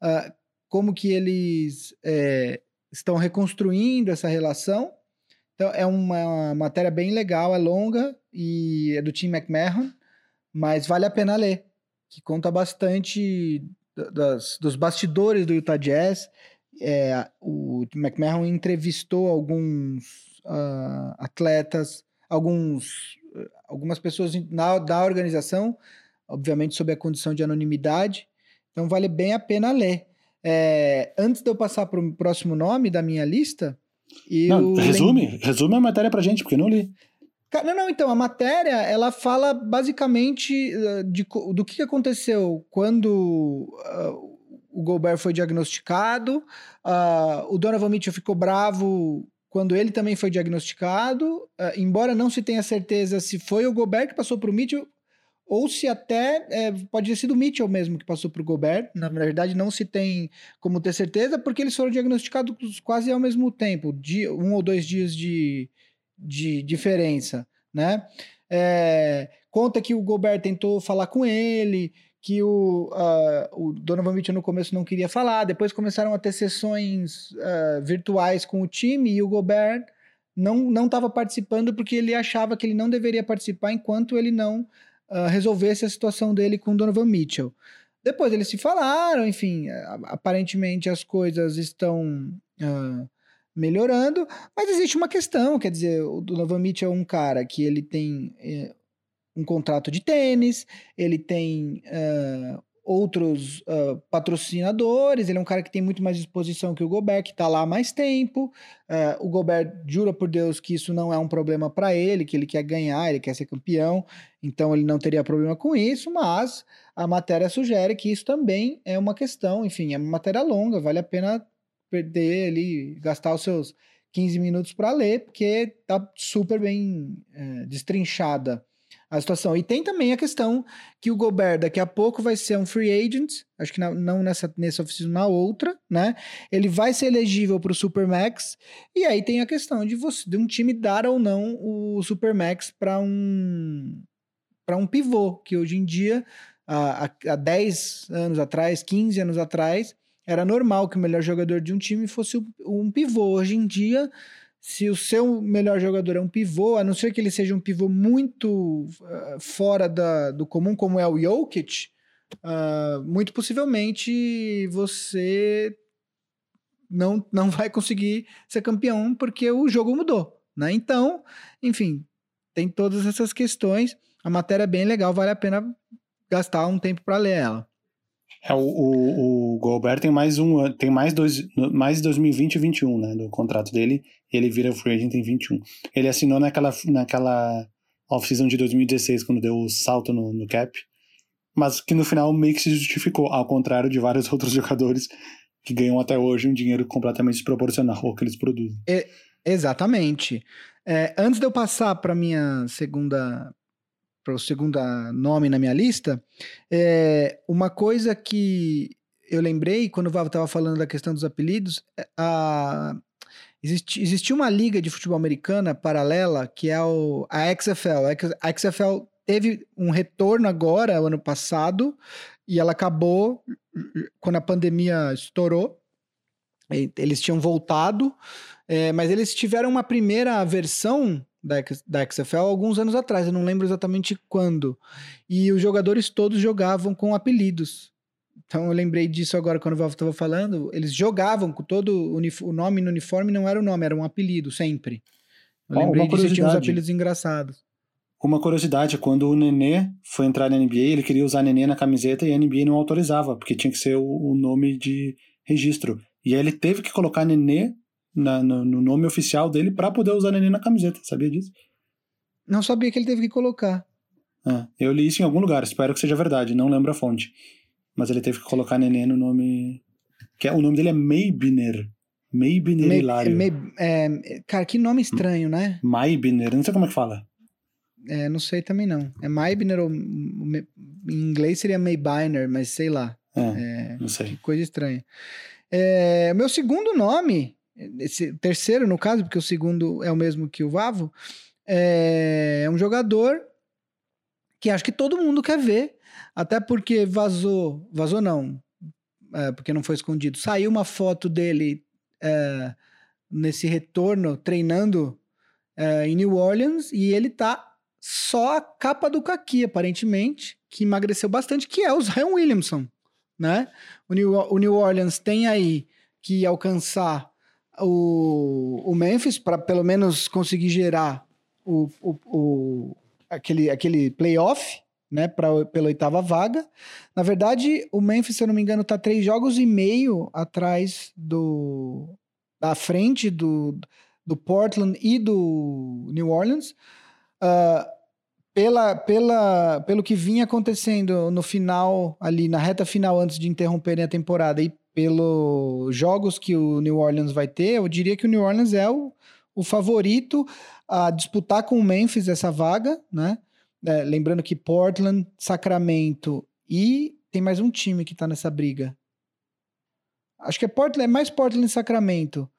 ah, como que eles é, estão reconstruindo essa relação. Então, é uma matéria bem legal, é longa e é do Tim McMahon, mas vale a pena ler, que conta bastante da- das, dos bastidores do Utah Jazz. É, o Tim McMahon entrevistou alguns ah, atletas, alguns, algumas pessoas na, da organização, obviamente sob a condição de anonimidade, então vale bem a pena ler. É, antes de eu passar para o próximo nome da minha lista, eu Não, resume, resume a matéria pra gente, porque eu não li. Não, não, então, a matéria, ela fala basicamente eh, de, do que aconteceu quando ah, o Gobert foi diagnosticado, ah, o Donovan Mitchell ficou bravo quando ele também foi diagnosticado, ah, embora não se tenha certeza se foi o Gobert que passou para o Mitchell ou se até eh, pode ter sido o Mitchell mesmo que passou para o Gobert. Na verdade, não se tem como ter certeza, porque eles foram diagnosticados quase ao mesmo tempo, dia, um ou dois dias de, de diferença, né? É, conta que o Gobert tentou falar com ele, que o, ah, o Donovan Mitchell no começo não queria falar, depois começaram a ter sessões ah, virtuais com o time e o Gobert não estava participando porque ele achava que ele não deveria participar enquanto ele não ah, resolvesse a situação dele com Donovan Mitchell. Depois eles se falaram, enfim, aparentemente as coisas estão ah, melhorando, mas existe uma questão, quer dizer, o Donovan Mitchell é um cara que ele tem eh, um contrato de tênis, ele tem ah, outros ah, patrocinadores, ele é um cara que tem muito mais disposição que o Gobert, que está lá há mais tempo. Ah, o Gobert jura por Deus que isso não é um problema para ele, que ele quer ganhar, ele quer ser campeão, então ele não teria problema com isso, mas a matéria sugere que isso também é uma questão, enfim, é uma matéria longa, vale a pena perder ali, gastar os seus 15 minutos para ler, porque tá super bem é, destrinchada a situação. E tem também a questão que o Gobert daqui a pouco vai ser um free agent, acho que não nessa, nessa oficina, na outra, né? Ele vai ser elegível para o Supermax, e aí tem a questão de, você, de um time dar ou não o Supermax para um, para um pivô, que hoje em dia, há, há- há 10 anos atrás, 15 anos atrás, era normal que o melhor jogador de um time fosse um pivô. Hoje em dia, se o seu melhor jogador é um pivô, a não ser que ele seja um pivô muito ah, fora da- do comum, como é o Jokic, ah, muito possivelmente você não, não vai conseguir ser campeão porque o jogo mudou, né? Então, enfim, tem todas essas questões. A matéria é bem legal, vale a pena gastar um tempo para ler ela. É, o, o, o Gobert tem mais um tem mais dois, mais 2020 e 21, né, do contrato dele, ele vira free agent em 21. Ele assinou naquela, naquela off-season de 2016, quando deu o salto no, no cap, mas que no final meio que se justificou, ao contrário de vários outros jogadores que ganham até hoje um dinheiro completamente desproporcional ao que eles produzem. Exatamente. É, antes de eu passar para minha segunda para o segundo nome na minha lista, é, uma coisa que eu lembrei quando o Vavo estava falando da questão dos apelidos, é, a, existia uma liga de futebol americana paralela que é o, a XFL. A XFL teve um retorno agora, ano passado, e ela acabou quando a pandemia estourou. Eles tinham voltado, é, mas eles tiveram uma primeira versão da, XFL alguns anos atrás, eu não lembro exatamente quando. E os jogadores todos jogavam com apelidos. Então eu lembrei disso agora quando o Valve estava falando. Eles jogavam com todo o, nome no uniforme, não era o nome, era um apelido, sempre. Eu Ó, lembrei disso tinha uns apelidos engraçados. Uma curiosidade, quando o Nenê foi entrar na NBA, ele queria usar Nenê na camiseta e a NBA não autorizava, porque tinha que ser o, o nome de registro. E aí ele teve que colocar Nenê na- no, no nome oficial dele pra poder usar Nenê na camiseta, sabia disso? Não sabia que ele teve que colocar. Ah, eu li isso em algum lugar, espero que seja verdade, não lembro a fonte. Mas ele teve que colocar Nenê no nome... Que é, o nome dele é Maybiner. Maybiner Me- Hilário. me- é, cara, que nome estranho, né? Maybiner, não sei como é que fala. É, não sei também não. É Maybiner ou em inglês seria Maybiner, mas sei lá. É, É, não sei. coisa estranha. É, meu segundo nome, esse terceiro no caso, porque o segundo é o mesmo que o Vavo, é um jogador que acho que todo mundo quer ver, até porque vazou, vazou não, é, porque não foi escondido, saiu uma foto dele é, nesse retorno treinando é, em New Orleans e ele tá só a capa do caqui, aparentemente, que emagreceu bastante, que é o Zion Williamson, né? O New, o New Orleans tem aí que alcançar o, o Memphis para pelo menos conseguir gerar o, o, o- aquele, aquele playoff, né, pra, pela oitava vaga. Na verdade, o Memphis, se eu não me engano, tá três jogos e meio atrás do da frente do, do Portland e do New Orleans. Ah, pela, pela, pelo que vinha acontecendo no final, ali na reta final, antes de interromperem a temporada, e pelos jogos que o New Orleans vai ter, eu diria que o New Orleans é o, o favorito a disputar com o Memphis essa vaga, né? É, lembrando que Portland, Sacramento e tem mais um time que tá nessa briga. Acho que é Portland, é mais Portland e Sacramento,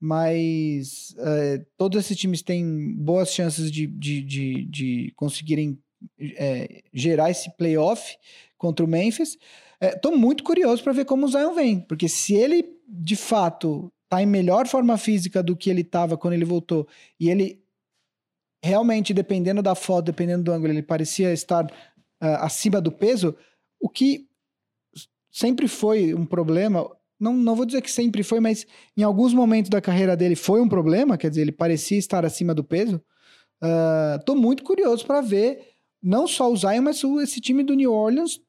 mas é, todos esses times têm boas chances de, de, de, de conseguirem é, gerar esse playoff contra o Memphis. Estou muito curioso para ver como o Zion vem, porque se ele de fato tá em melhor forma física do que ele estava quando ele voltou, e ele realmente, dependendo da foto, dependendo do ângulo, ele parecia estar ah, acima do peso, o que sempre foi um problema. Não, não vou dizer que sempre foi, mas em alguns momentos da carreira dele foi um problema, quer dizer, ele parecia estar acima do peso. Estou muito curioso para ver não só o Zion, mas esse time do New Orleans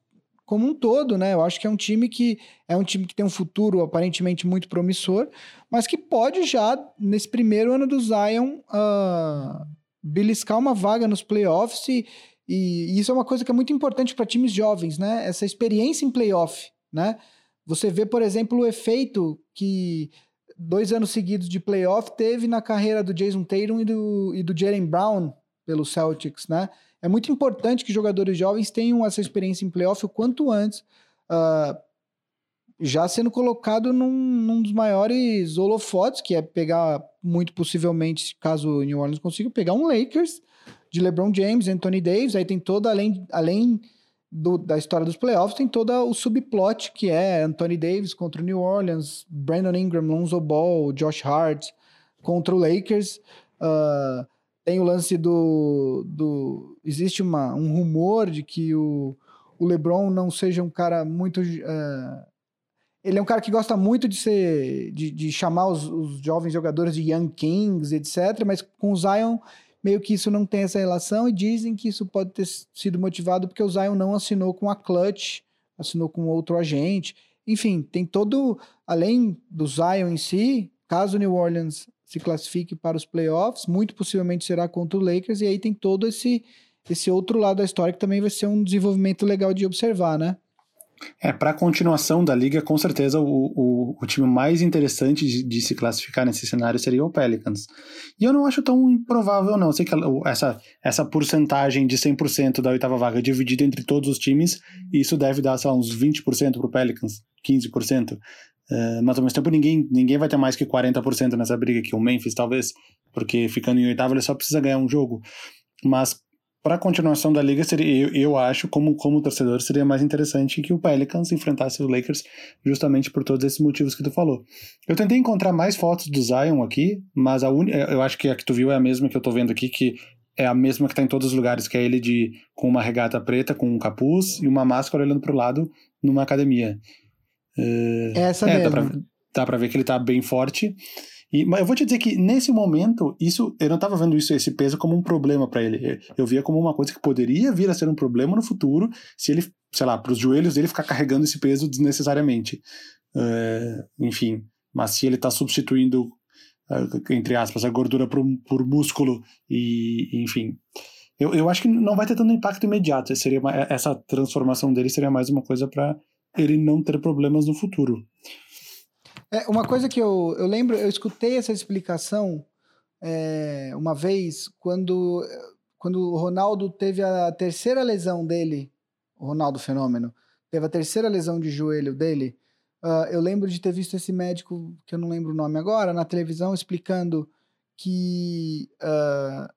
como um todo, né? Eu acho que é um time que é um time que tem um futuro aparentemente muito promissor, mas que pode já, nesse primeiro ano do Zion, ah, beliscar uma vaga nos playoffs e, e isso é uma coisa que é muito importante para times jovens, né? Essa experiência em playoff, né? Você vê, por exemplo, o efeito que dois anos seguidos de playoff teve na carreira do Jason Tatum e do, e do Jalen Brown pelo Celtics, né? É muito importante que jogadores jovens tenham essa experiência em playoff o quanto antes, uh, já sendo colocado num, num, dos maiores holofotes, que é pegar, muito possivelmente, caso o New Orleans consiga, pegar um Lakers de LeBron James, Anthony Davis, aí tem toda, além, além do, da história dos playoffs, tem todo o subplot, que é Anthony Davis contra o New Orleans, Brandon Ingram, Lonzo Ball, Josh Hart contra o Lakers. Uh, tem o lance do. do existe uma, um rumor de que o, o LeBron não seja um cara muito. Uh, ele é um cara que gosta muito de ser. de, de chamar os, os, jovens jogadores de Young Kings, etc. Mas com o Zion, meio que isso não tem essa relação, e dizem que isso pode ter sido motivado porque o Zion não assinou com a Clutch, assinou com outro agente. Enfim, tem todo. Além do Zion em si, caso o New Orleans se classifique para os playoffs, muito possivelmente será contra o Lakers, e aí tem todo esse, esse outro lado da história que também vai ser um desenvolvimento legal de observar, né? É, para a continuação da liga, com certeza o, o, o time mais interessante de, de, se classificar nesse cenário seria o Pelicans. E eu não acho tão improvável, não. Eu sei que essa, essa porcentagem de 100% da oitava vaga dividida entre todos os times, isso deve dar, lá, uns 20% para o Pelicans, 15%. Uh, mas ao mesmo tempo ninguém, ninguém vai ter mais que 40% nessa briga aqui. O Memphis, talvez, porque ficando em oitavo ele só precisa ganhar um jogo. Mas para a continuação da liga, seria, eu, eu acho, como, como torcedor, seria mais interessante que o Pelicans enfrentasse os Lakers, justamente por todos esses motivos que tu falou. Eu tentei encontrar mais fotos do Zion aqui, mas a un... eu acho que a que tu viu é a mesma que eu tô vendo aqui, que é a mesma que tá em todos os lugares, que é ele de com uma regata preta, com um capuz e uma máscara olhando pro lado numa academia. Uh, Essa é, mesmo. Dá pra, dá pra ver que ele tá bem forte. E, mas eu vou te dizer que nesse momento, isso eu não estava vendo isso, esse peso como um problema para ele. Eu via como uma coisa que poderia vir a ser um problema no futuro se ele, sei lá, para os joelhos dele ficar carregando esse peso desnecessariamente. Uh, enfim, mas se ele está substituindo, uh, entre aspas, a gordura por, por músculo e, enfim. Eu, eu acho que não vai ter tanto impacto imediato. Seria uma, essa transformação dele seria mais uma coisa para ele não ter problemas no futuro. É, uma coisa que eu, eu lembro, eu escutei essa explicação é, uma vez, quando, quando o Ronaldo teve a terceira lesão dele, o Ronaldo Fenômeno, teve a terceira lesão de joelho dele. Uh, eu lembro de ter visto esse médico, que eu não lembro o nome agora, na televisão, explicando que uh,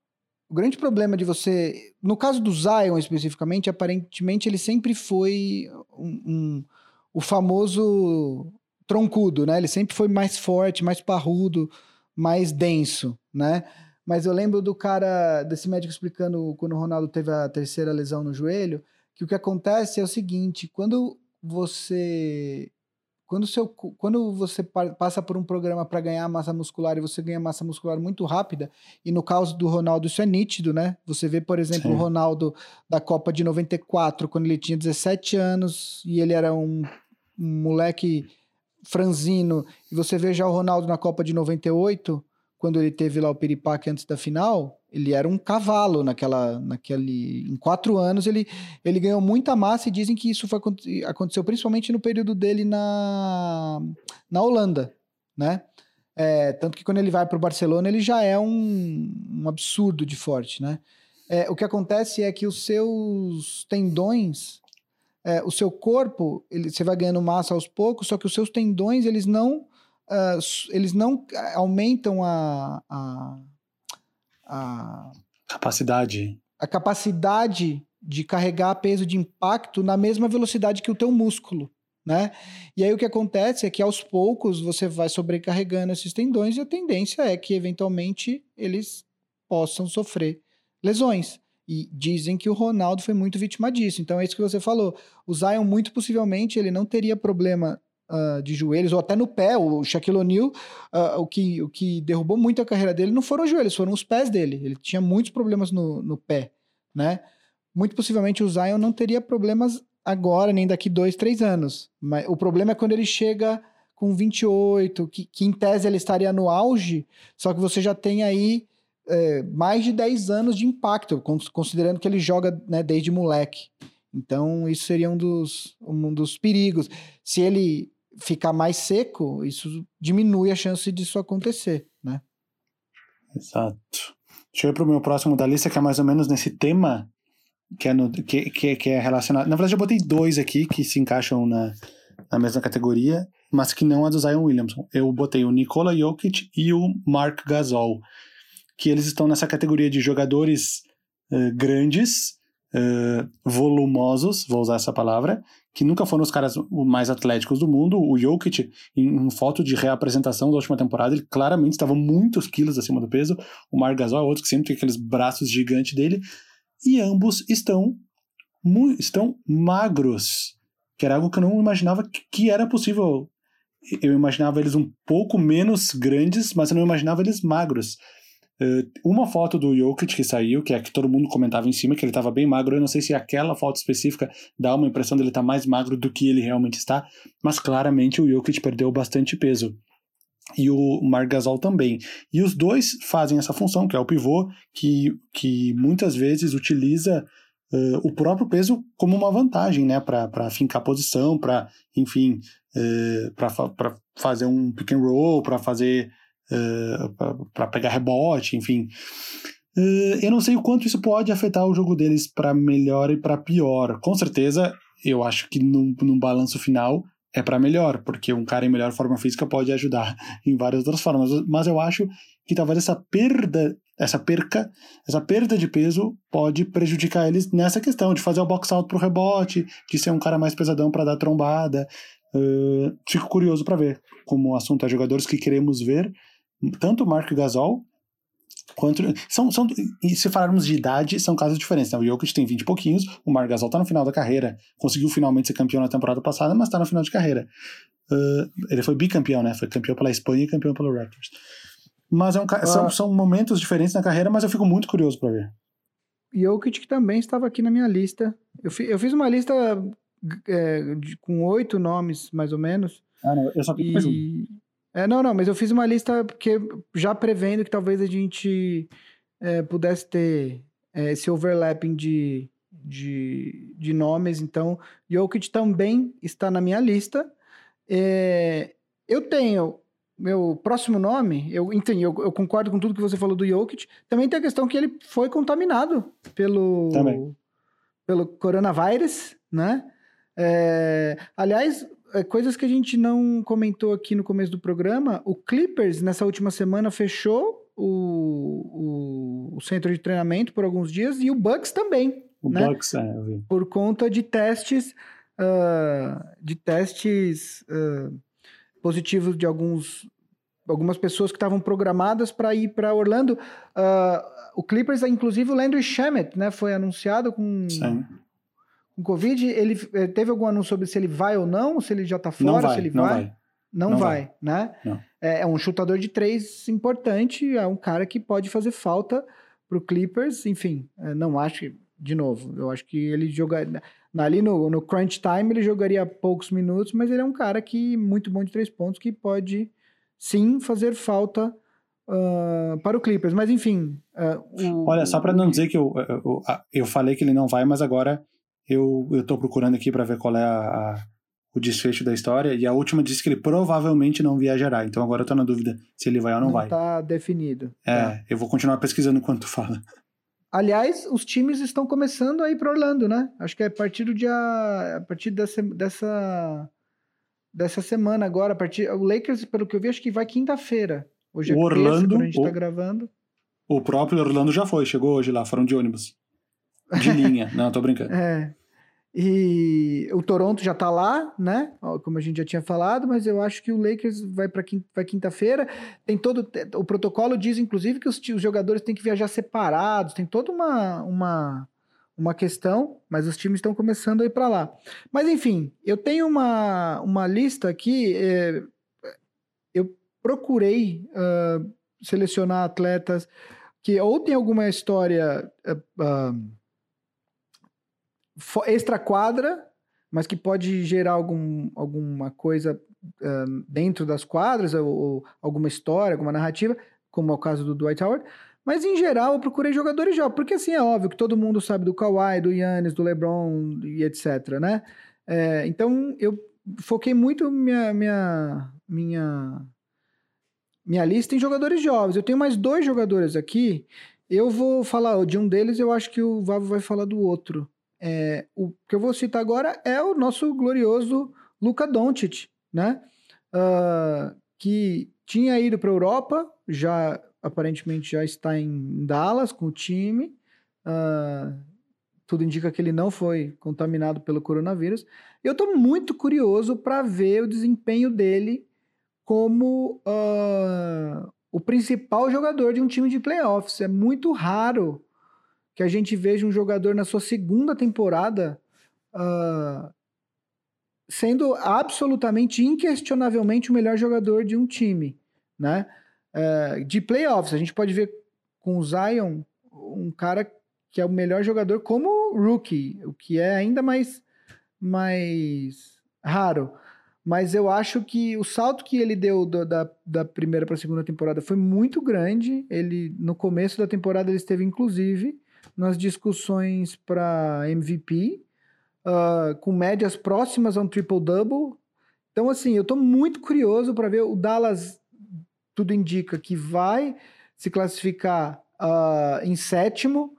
o grande problema de você. No caso do Zion especificamente, aparentemente ele sempre foi um, um o famoso troncudo, né? Ele sempre foi mais forte, mais parrudo, mais denso, né? Mas eu lembro do cara, desse médico explicando quando o Ronaldo teve a terceira lesão no joelho, que o que acontece é o seguinte, quando você quando, seu, quando você passa por um programa para ganhar massa muscular e você ganha massa muscular muito rápida, e no caso do Ronaldo isso é nítido, né? Você vê, por exemplo, Sim. o Ronaldo da Copa de 94, quando ele tinha 17 anos e ele era um, um moleque franzino, e você vê já o Ronaldo na Copa de 98, quando ele teve lá o piripaque antes da final, ele era um cavalo naquela, naquele, em quatro anos ele, ele ganhou muita massa e dizem que isso foi, aconteceu principalmente no período dele na, na Holanda, né? É, tanto que quando ele vai para o Barcelona ele já é um, um absurdo de forte, né? É, o que acontece é que os seus tendões é, o seu corpo, ele, você vai ganhando massa aos poucos, só que os seus tendões, eles não, uh, eles não aumentam a, a, a... Capacidade. A capacidade de carregar peso de impacto na mesma velocidade que o teu músculo, né? E aí o que acontece é que aos poucos você vai sobrecarregando esses tendões e a tendência é que eventualmente eles possam sofrer lesões. E dizem que o Ronaldo foi muito vítima disso. Então é isso que você falou. O Zion, muito possivelmente, ele não teria problema uh, de joelhos, ou até no pé. O Shaquille O'Neal, uh, o, que, o que derrubou muito a carreira dele não foram os joelhos, foram os pés dele. Ele tinha muitos problemas no, no pé, né? Muito possivelmente o Zion não teria problemas agora, nem daqui dois, três anos. Mas o problema é quando ele chega com 28, que, que em tese ele estaria no auge, só que você já tem aí é, mais de 10 anos de impacto, considerando que ele joga né, desde moleque. Então, isso seria um dos, um dos perigos. Se ele ficar mais seco, isso diminui a chance disso acontecer, né? Exato. Deixa eu ir para o meu próximo da lista, que é mais ou menos nesse tema. que é, no, que, que, que é relacionado. Na verdade, eu botei dois aqui que se encaixam na, na mesma categoria, mas que não é do Zion Williamson. Eu botei o Nikola Jokic e o Mark Gasol, que eles estão nessa categoria de jogadores uh, grandes, uh, volumosos, vou usar essa palavra, que nunca foram os caras mais atléticos do mundo. O Jokic, em, foto de reapresentação da última temporada, ele claramente estava muitos quilos acima do peso. O Mark Gasol é outro que sempre tem aqueles braços gigantes dele. E ambos estão, estão magros, que era algo que eu não imaginava que era possível. Eu imaginava eles um pouco menos grandes, mas eu não imaginava eles magros. Uh, uma foto do Jokic que saiu, que é a que todo mundo comentava em cima, que ele estava bem magro. Eu não sei se aquela foto específica dá uma impressão dele estar tá mais magro do que ele realmente está, mas claramente o Jokic perdeu bastante peso. E o Marc Gasol também. E os dois fazem essa função, que é o pivô, que, que muitas vezes utiliza uh, o próprio peso como uma vantagem, né? Para fincar posição, para, enfim, uh, para fazer um pick and roll, para fazer eh, para pegar rebote, enfim. Uh, eu não sei o quanto isso pode afetar o jogo deles para melhor e para pior. Com certeza, eu acho que num, num balanço final é para melhor, porque um cara em melhor forma física pode ajudar em várias outras formas. Mas eu acho que talvez essa perda, essa perca, essa perda de peso pode prejudicar eles nessa questão de fazer o box out pro rebote, de ser um cara mais pesadão para dar trombada. Uh, fico curioso para ver como o assunto é jogadores que queremos ver tanto o Marco Gasol quanto. São, são, e se falarmos de idade, são casos diferentes. Né? O Jokic tem 20 e pouquinhos, o Marco Gasol está no final da carreira, conseguiu finalmente ser campeão na temporada passada, mas está no final de carreira. Uh, ele foi bicampeão, né? Foi campeão pela Espanha e campeão pelo Raptors. Mas é um, ah. são, são momentos diferentes na carreira, mas eu fico muito curioso para ver. Jokic também estava aqui na minha lista. Eu, fi, eu fiz uma lista é, de, com oito nomes, mais ou menos. Ah, não, eu só fiz e... um. É, não, não, mas eu fiz uma lista porque já prevendo que talvez a gente é, pudesse ter é, esse overlapping de, de, de nomes. Então, Jokic também está na minha lista. É, eu tenho meu próximo nome, eu entendi, eu, eu, concordo com tudo que você falou do Jokic. Também tem a questão que ele foi contaminado pelo, pelo coronavírus, né? É, aliás, coisas que a gente não comentou aqui no começo do programa, o Clippers nessa última semana fechou o, o, o centro de treinamento por alguns dias e o Bucks também. O né? Bucks, é. Por conta de testes, uh, de testes uh, positivos de alguns algumas pessoas que estavam programadas para ir para Orlando. Uh, o Clippers, inclusive o Landry Shamet, né, foi anunciado com Sim com Covid, ele eh, teve algum anúncio sobre se ele vai ou não, se ele já tá fora, não vai, se ele não vai? vai. Não, não vai, vai, né? Não. É, é, um chutador de três importante, é um cara que pode fazer falta pro Clippers, enfim, é, não acho que, de novo, eu acho que ele jogaria, ali no, no crunch time ele jogaria poucos minutos, mas ele é um cara que, muito bom de três pontos, que pode, sim, fazer falta uh, para o Clippers, mas enfim... Uh, o, Olha, só para não dizer que eu, eu, eu falei que ele não vai, mas agora eu, tô procurando aqui para ver qual é a, a, o desfecho da história, e a última disse que ele provavelmente não viajará, então agora eu tô na dúvida se ele vai ou não, não vai. tá definido. É, tá. eu vou continuar pesquisando enquanto tu fala. Aliás, os times estão começando a ir para Orlando, né? Acho que é a partir do dia. A partir dessa. dessa, dessa semana agora. A partir, o Lakers, pelo que eu vi, acho que vai quinta-feira. Hoje é o Orlando, terça, a gente o, tá gravando. O próprio Orlando já foi, chegou hoje lá, foram de ônibus. De linha. Não, tô brincando. É. E o Toronto já tá lá, né? Como a gente já tinha falado, mas eu acho que o Lakers vai para quinta-feira. Tem todo o protocolo diz inclusive que os, os, jogadores têm que viajar separados, tem toda uma uma uma questão, mas os times estão começando a ir para lá. Mas enfim, eu tenho uma, uma lista aqui. É, eu procurei uh, selecionar atletas que ou tem alguma história uh, uh, extra quadra, mas que pode gerar algum, alguma coisa dentro das quadras, ou, ou, alguma história, alguma narrativa, como é o caso do Dwight Howard. Mas em geral eu procurei jogadores jovens, porque assim é óbvio que todo mundo sabe do Kawhi, do Yannis, do LeBron e etc, né? É, então eu foquei muito minha, minha, minha, minha lista em jogadores jovens. Eu tenho mais dois jogadores aqui Eu vou falar de um deles, eu acho que o Vavo vai falar do outro. É, o que eu vou citar agora é o nosso glorioso Luka Doncic, né? Ah, que tinha ido para a Europa, já aparentemente já está em Dallas com o time. Ah, tudo indica que ele não foi contaminado pelo coronavírus. Eu estou muito curioso para ver o desempenho dele como ah, o principal jogador de um time de playoffs. É muito raro que a gente veja um jogador na sua segunda temporada ah, sendo absolutamente, inquestionavelmente o melhor jogador de um time, né? Eh, de playoffs, a gente pode ver com o Zion um cara que é o melhor jogador como rookie, o que é ainda mais, mais raro. Mas eu acho que o salto que ele deu da, da primeira para a segunda temporada foi muito grande. Ele no começo da temporada ele esteve inclusive nas discussões para MVP, ah, com médias próximas a um triple double. Então assim, eu estou muito curioso para ver o Dallas. Tudo indica que vai se classificar ah, em sétimo,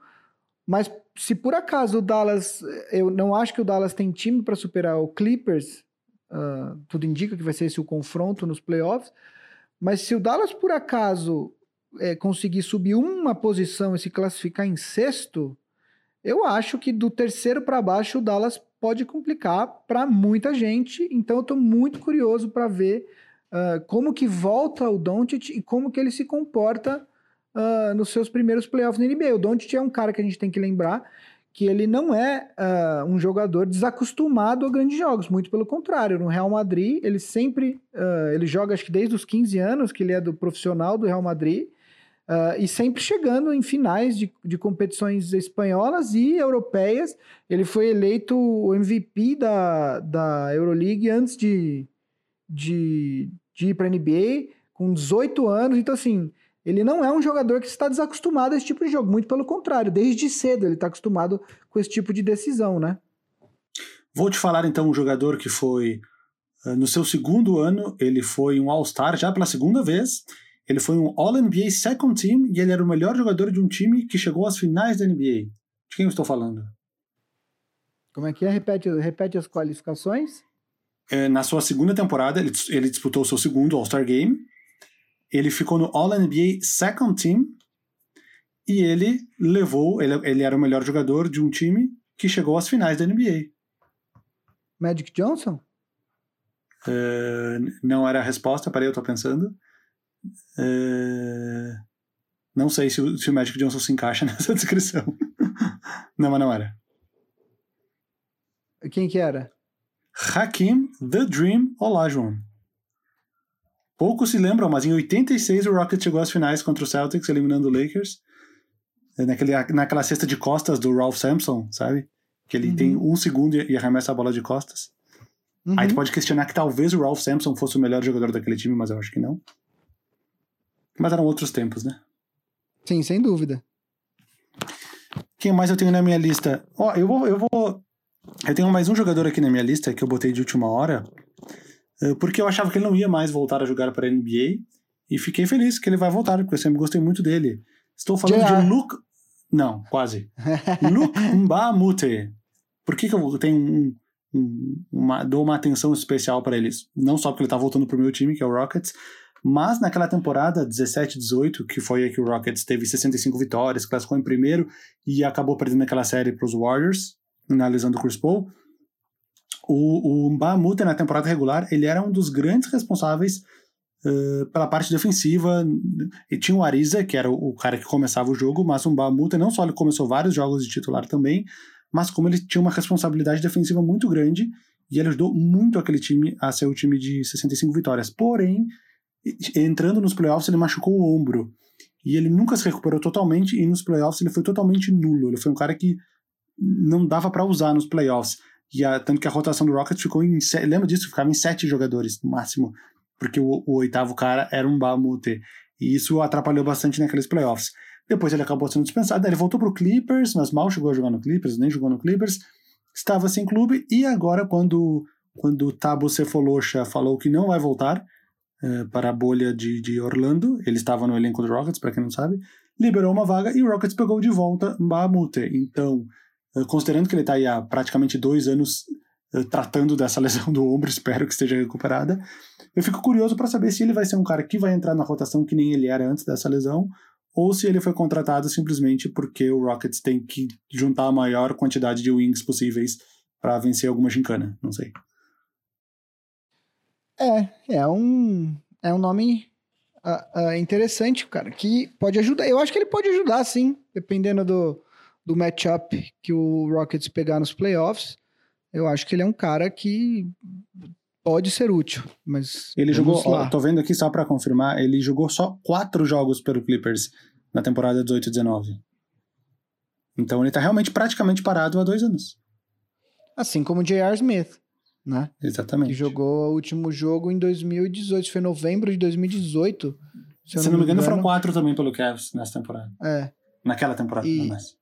mas se por acaso o Dallas, eu não acho que o Dallas tem time para superar o Clippers, ah, tudo indica que vai ser esse o confronto nos playoffs. Mas se o Dallas por acaso eh, conseguir subir uma posição e se classificar em sexto, eu acho que do terceiro para baixo o Dallas pode complicar para muita gente. Então eu estou muito curioso para ver ah, como que volta o Doncic e como que ele se comporta ah, nos seus primeiros playoffs na NBA. O Doncic é um cara que a gente tem que lembrar que ele não é ah, um jogador desacostumado a grandes jogos, muito pelo contrário. No Real Madrid, ele sempre ele joga acho que desde os 15 anos que ele é do profissional do Real Madrid. Ah, e sempre chegando em finais de, de competições espanholas e europeias. Ele foi eleito o MVP da, da Euroleague antes de, de, de ir para a NBA, com 18 anos. Então, assim, ele não é um jogador que está desacostumado a esse tipo de jogo. Muito pelo contrário, desde cedo ele está acostumado com esse tipo de decisão, né? Vou te falar então um jogador que foi eh, no seu segundo ano, ele foi um All-Star já pela segunda vez. Ele foi um All-NBA Second Team e ele era o melhor jogador de um time que chegou às finais da NBA. De quem eu estou falando? Como é que é? Repete, repete as qualificações. Eh, Na sua segunda temporada, ele, ele disputou o seu segundo All-Star Game. Ele ficou no All-NBA Second Team e ele levou, ele, ele era o melhor jogador de um time que chegou às finais da NBA. Magic Johnson? Eh, não era a resposta, peraí, eu tô pensando. Eh, não sei se o, se o Magic Johnson se encaixa nessa descrição. não, mas não era. Quem que era? Hakim The Dream Olajuwon. Poucos se lembram, mas em 86 o Rockets chegou às finais contra o Celtics, eliminando o Lakers. É Naquele, naquela cesta de costas do Ralph Sampson, sabe? Que ele Uhum. tem um segundo e arremessa a bola de costas. Aí tu Uhum. pode questionar que talvez o Ralph Sampson fosse o melhor jogador daquele time, mas eu acho que não. Mas eram outros tempos, né? Sim, sem dúvida. Quem mais eu tenho na minha lista? Ó, eu vou, eu vou. Eu tenho mais um jogador aqui na minha lista que eu botei de última hora, eh, porque eu achava que ele não ia mais voltar a jogar para a NBA e fiquei feliz que ele vai voltar, porque eu sempre gostei muito dele. Estou falando JR. de Luke. Não, quase. Luke Mbamute. Por que, que eu tenho um, um- uma, dou uma atenção especial para eles? Não só porque ele tá voltando pro meu time, que é o Rockets, mas naquela temporada 17-18, que foi a que o Rockets teve 65 vitórias, classificou em primeiro e acabou perdendo aquela série para os Warriors, na lesão do Chris Paul. O, o Mbamute, na temporada regular, ele era um dos grandes responsáveis eh, pela parte defensiva. E tinha o Ariza, que era o, o cara que começava o jogo, mas o Mbamute não só ele começou vários jogos de titular também, mas como ele tinha uma responsabilidade defensiva muito grande e ele ajudou muito aquele time a ser o time de 65 vitórias. Porém, entrando nos playoffs, ele machucou o ombro. E ele nunca se recuperou totalmente, e nos playoffs ele foi totalmente nulo. Ele foi um cara que não dava para usar nos playoffs. E a- tanto que a rotação do Rockets ficou em. Lembra disso? Ficava em sete jogadores no máximo. Porque o, o oitavo cara era um Bamute. E isso atrapalhou bastante naqueles playoffs. Depois ele acabou sendo dispensado. Ele voltou pro Clippers, mas mal chegou a jogar no Clippers, nem jogou no Clippers. Estava sem clube. E agora, quando, quando o Tabo Cefolosha falou que não vai voltar eh, para a bolha de, de Orlando, ele estava no elenco do Rockets, para quem não sabe. liberou uma vaga e o Rockets pegou de volta Mbamute. Então, eh, considerando que ele está aí há praticamente dois anos eh, tratando dessa lesão do ombro, espero que esteja recuperada, eu fico curioso para saber se ele vai ser um cara que vai entrar na rotação que nem ele era antes dessa lesão, ou se ele foi contratado simplesmente porque o Rockets tem que juntar a maior quantidade de wings possíveis para vencer alguma gincana, não sei. É, é um, é um nome ah, ah, interessante, cara, que pode ajudar. Eu acho que ele pode ajudar, sim, dependendo do, do matchup que o Rockets pegar nos playoffs. Eu acho que ele é um cara que pode ser útil, mas Ele jogou, ó, tô vendo aqui só para confirmar, ele jogou só quatro jogos pelo Clippers na temporada 18-19. Então ele tá realmente praticamente parado há dois anos. Assim como o J.R. Smith, né? Exatamente. Que jogou o último jogo em 2018, foi novembro de 2018. Se não me engano, foram quatro também pelo Cavs nessa temporada. É. Naquela temporada, E- não nessa.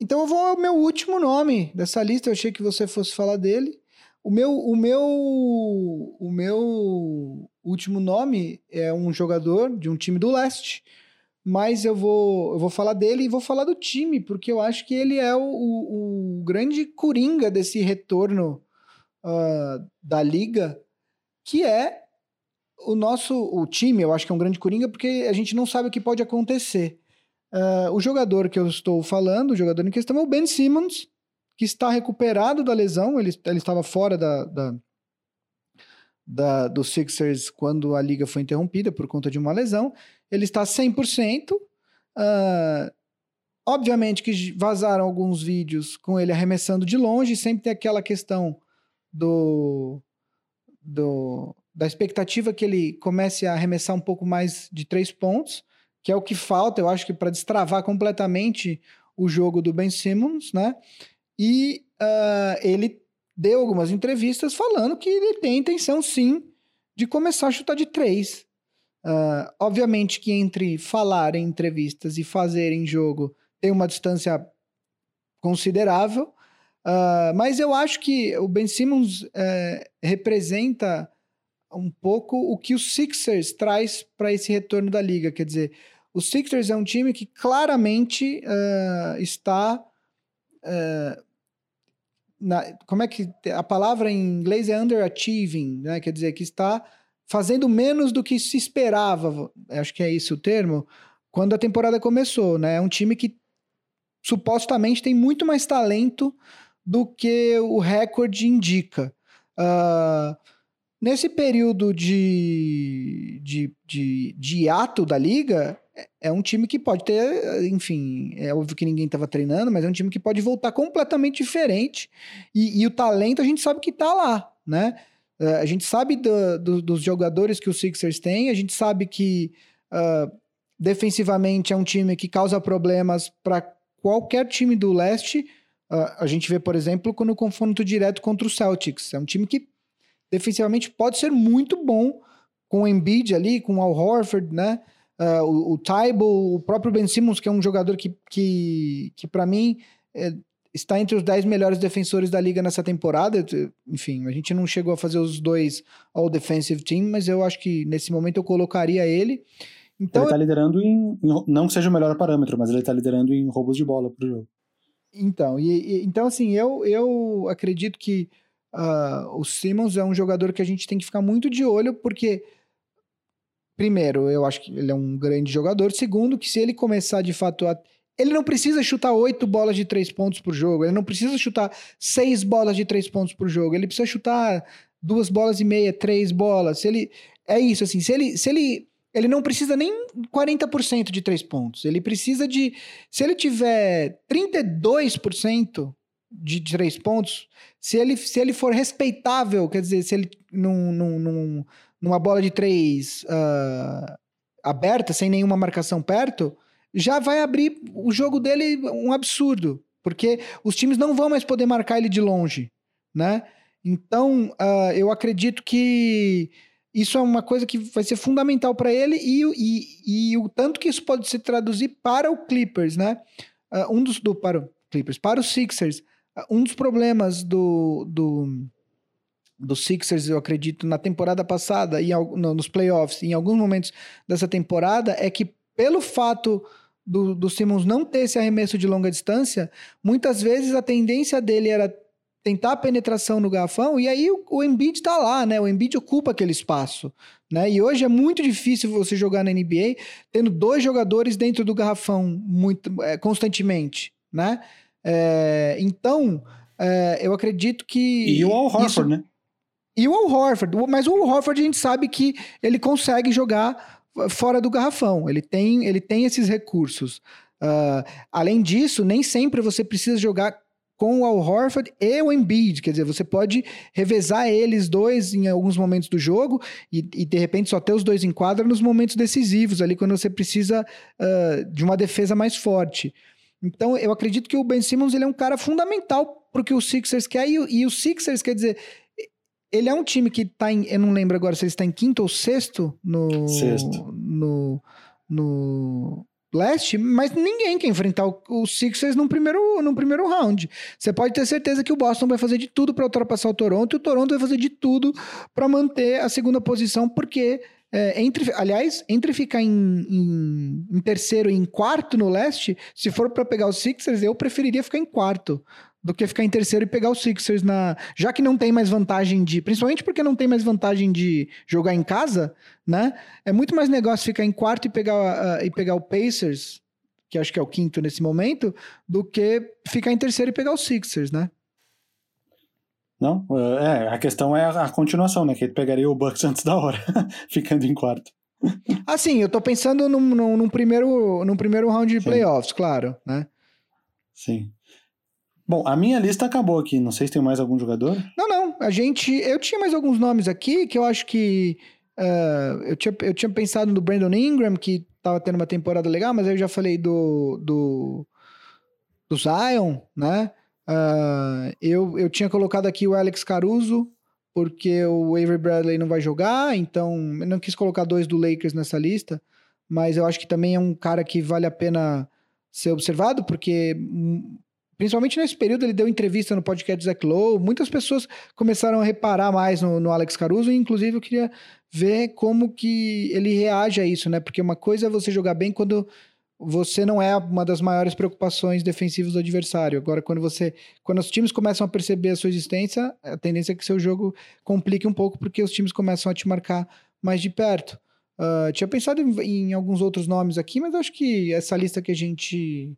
Então eu vou ao meu último nome dessa lista. Eu achei que você fosse falar dele. O meu, o meu, o meu último nome é um jogador de um time do leste, mas eu vou, eu vou falar dele e vou falar do time porque eu acho que ele é o, o, o grande coringa desse retorno ah, da liga, que é o nosso o time. Eu acho que é um grande coringa porque a gente não sabe o que pode acontecer. Ah, o jogador que eu estou falando, o jogador em questão é o Ben Simmons, que está recuperado da lesão. Ele, ele estava fora da, da, da, do Sixers quando a liga foi interrompida por conta de uma lesão. Ele está 100%. Ah, obviamente que vazaram alguns vídeos com ele arremessando de longe. Sempre tem aquela questão do, do, da expectativa que ele comece a arremessar um pouco mais de três pontos que é o que falta, eu acho que para destravar completamente o jogo do Ben Simmons, né? E ah, ele deu algumas entrevistas falando que ele tem intenção, sim, de começar a chutar de três. Ah, obviamente que entre falar em entrevistas e fazer em jogo tem uma distância considerável, ah, mas eu acho que o Ben Simmons eh, representa um pouco o que o Sixers traz para esse retorno da liga. Quer dizer, o Sixers é um time que claramente ah, está. ah, na- como é que. A palavra em inglês é underachieving, né? Quer dizer, que está fazendo menos do que se esperava. Acho que é esse o termo. Quando a temporada começou, né? É um time que supostamente tem muito mais talento do que o recorde indica. Ah, nesse período de, de, de, de hiato da liga, é- é um time que pode ter, enfim, é óbvio que ninguém estava treinando, mas é um time que pode voltar completamente diferente. E, e o talento a gente sabe que tá lá, né? Eh, a gente sabe do- do- dos jogadores que o Sixers tem, a gente sabe que ah, defensivamente é um time que causa problemas para qualquer time do leste. Ah, a gente vê, por exemplo, no confronto direto contra o Celtics. É um time que defensivamente pode ser muito bom com o Embiid ali, com o Al Horford, né? Ah, o, o Tybalt, o próprio Ben Simmons, que é um jogador que, que, que para mim, é, está entre os 10 melhores defensores da liga nessa temporada. Enfim, a gente não chegou a fazer os dois All Defensive Team, mas eu acho que nesse momento eu colocaria ele. Então, ele tá liderando em, em- Não que seja o melhor parâmetro, mas ele tá liderando em roubos de bola pro jogo. Então, e, e- então assim, eu, eu acredito que ah, o Simmons é um jogador que a gente tem que ficar muito de olho, porque, primeiro, eu acho que ele é um grande jogador. Segundo, que se ele começar de fato a. Ele não precisa chutar oito bolas de três pontos por jogo, ele não precisa chutar seis bolas de três pontos por jogo, ele precisa chutar duas bolas e meia, três bolas. Se ele. É isso, assim, se ele. Se ele ele não precisa nem 40% de três pontos. Ele precisa de. Se ele tiver 32% de três pontos, se ele, se ele for respeitável, quer dizer, se ele num, num, num- numa bola de três ah, aberta, sem nenhuma marcação perto, já vai abrir o jogo dele um absurdo. Porque os times não vão mais poder marcar ele de longe, né? Então, ah, eu acredito que isso é uma coisa que vai ser fundamental para ele e, o- e, e o tanto que isso pode se traduzir para o Clippers, né? Ah, um dos do para o Clippers, para os Sixers, ah, um dos problemas do, do do Sixers, eu acredito, na temporada passada e nos playoffs, em alguns momentos dessa temporada, é que pelo fato do, do Simmons não ter esse arremesso de longa distância, muitas vezes a tendência dele era tentar a penetração no garrafão e aí o, o Embiid tá lá, né? O Embiid ocupa aquele espaço, né? E hoje é muito difícil você jogar na NBA tendo dois jogadores dentro do garrafão muito é, constantemente, né? É, então, é, eu acredito que E o Al Horford, isso- né? e o Al Horford, mas o Al Horford a gente sabe que ele consegue jogar fora do garrafão. Ele tem, ele tem esses recursos. Ah, além disso, nem sempre você precisa jogar com o Al Horford e o Embiid. Quer dizer, você pode revezar eles dois em alguns momentos do jogo e, e, de repente só ter os dois em quadra nos momentos decisivos, ali quando você precisa ah, de uma defesa mais forte. Então, eu acredito que o Ben Simmons ele é um cara fundamental para o que o Sixers quer. E, o- e o Sixers, quer dizer, ele é um time que tá em. Eu não lembro agora se ele está em quinto ou sexto no. Sexto. No, no leste, mas ninguém quer enfrentar o, Sixers no primeiro, no primeiro round. Você pode ter certeza que o Boston vai fazer de tudo para ultrapassar o Toronto e o Toronto vai fazer de tudo para manter a segunda posição, porque. é, entre, aliás, entre ficar em, em- em terceiro e em quarto no leste, se for para pegar os Sixers, eu preferiria ficar em quarto do que ficar em terceiro e pegar os Sixers na. Já que não tem mais vantagem de. Principalmente porque não tem mais vantagem de jogar em casa, né? É muito mais negócio ficar em quarto e pegar, ah, e pegar o Pacers, que acho que é o quinto nesse momento, do que ficar em terceiro e pegar os Sixers, né? Não? É, a questão é a, a continuação, né? Que ele pegaria o Bucks antes da hora, ficando em quarto. Assim, eu tô pensando num, num, num primeiro, num primeiro round de Sim. playoffs, claro, né? Sim. Bom, a minha lista acabou aqui. Não sei se tem mais algum jogador. Não, não. A gente. Eu tinha mais alguns nomes aqui que eu acho que. ah, eu, tinha, eu tinha pensado no Brandon Ingram, que tava tendo uma temporada legal, mas aí eu já falei do. do, do Zion, né? Ah, eu, eu tinha colocado aqui o Alex Caruso, porque o Avery Bradley não vai jogar, então eu não quis colocar dois do Lakers nessa lista, mas eu acho que também é um cara que vale a pena ser observado, porque hum, principalmente nesse período ele deu entrevista no podcast do Zach Lowe, muitas pessoas começaram a reparar mais no, no Alex Caruso, e inclusive eu queria ver como que ele reage a isso, né? Porque uma coisa é você jogar bem quando você não é uma das maiores preocupações defensivas do adversário. Agora, quando você, quando os times começam a perceber a sua existência, a tendência é que seu jogo complique um pouco, porque os times começam a te marcar mais de perto. Ah, tinha pensado em, em alguns outros nomes aqui, mas acho que essa lista que a gente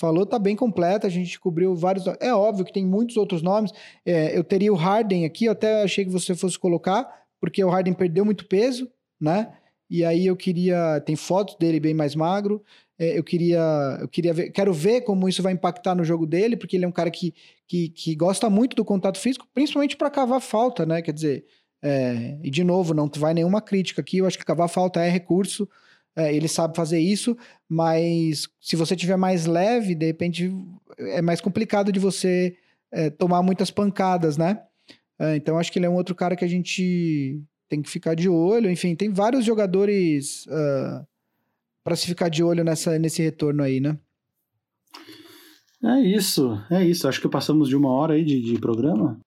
falou tá bem completa. A gente cobriu vários. É óbvio que tem muitos outros nomes. É, eu teria o Harden aqui, eu até achei que você fosse colocar, porque o Harden perdeu muito peso, né? E aí eu queria. Tem fotos dele bem mais magro. É, eu queria. Eu queria ver. Quero ver como isso vai impactar no jogo dele, porque ele é um cara que, que, que gosta muito do contato físico, principalmente para cavar falta, né? Quer dizer. é, e de novo, não vai nenhuma crítica aqui. Eu acho que cavar falta é recurso. É, ele sabe fazer isso, mas se você tiver mais leve, de repente é mais complicado de você é, tomar muitas pancadas, né? É, então acho que ele é um outro cara que a gente tem que ficar de olho. Enfim, tem vários jogadores para se ficar de olho nessa, nesse retorno aí, né? É isso, é isso. Acho que passamos de uma hora aí de, de programa.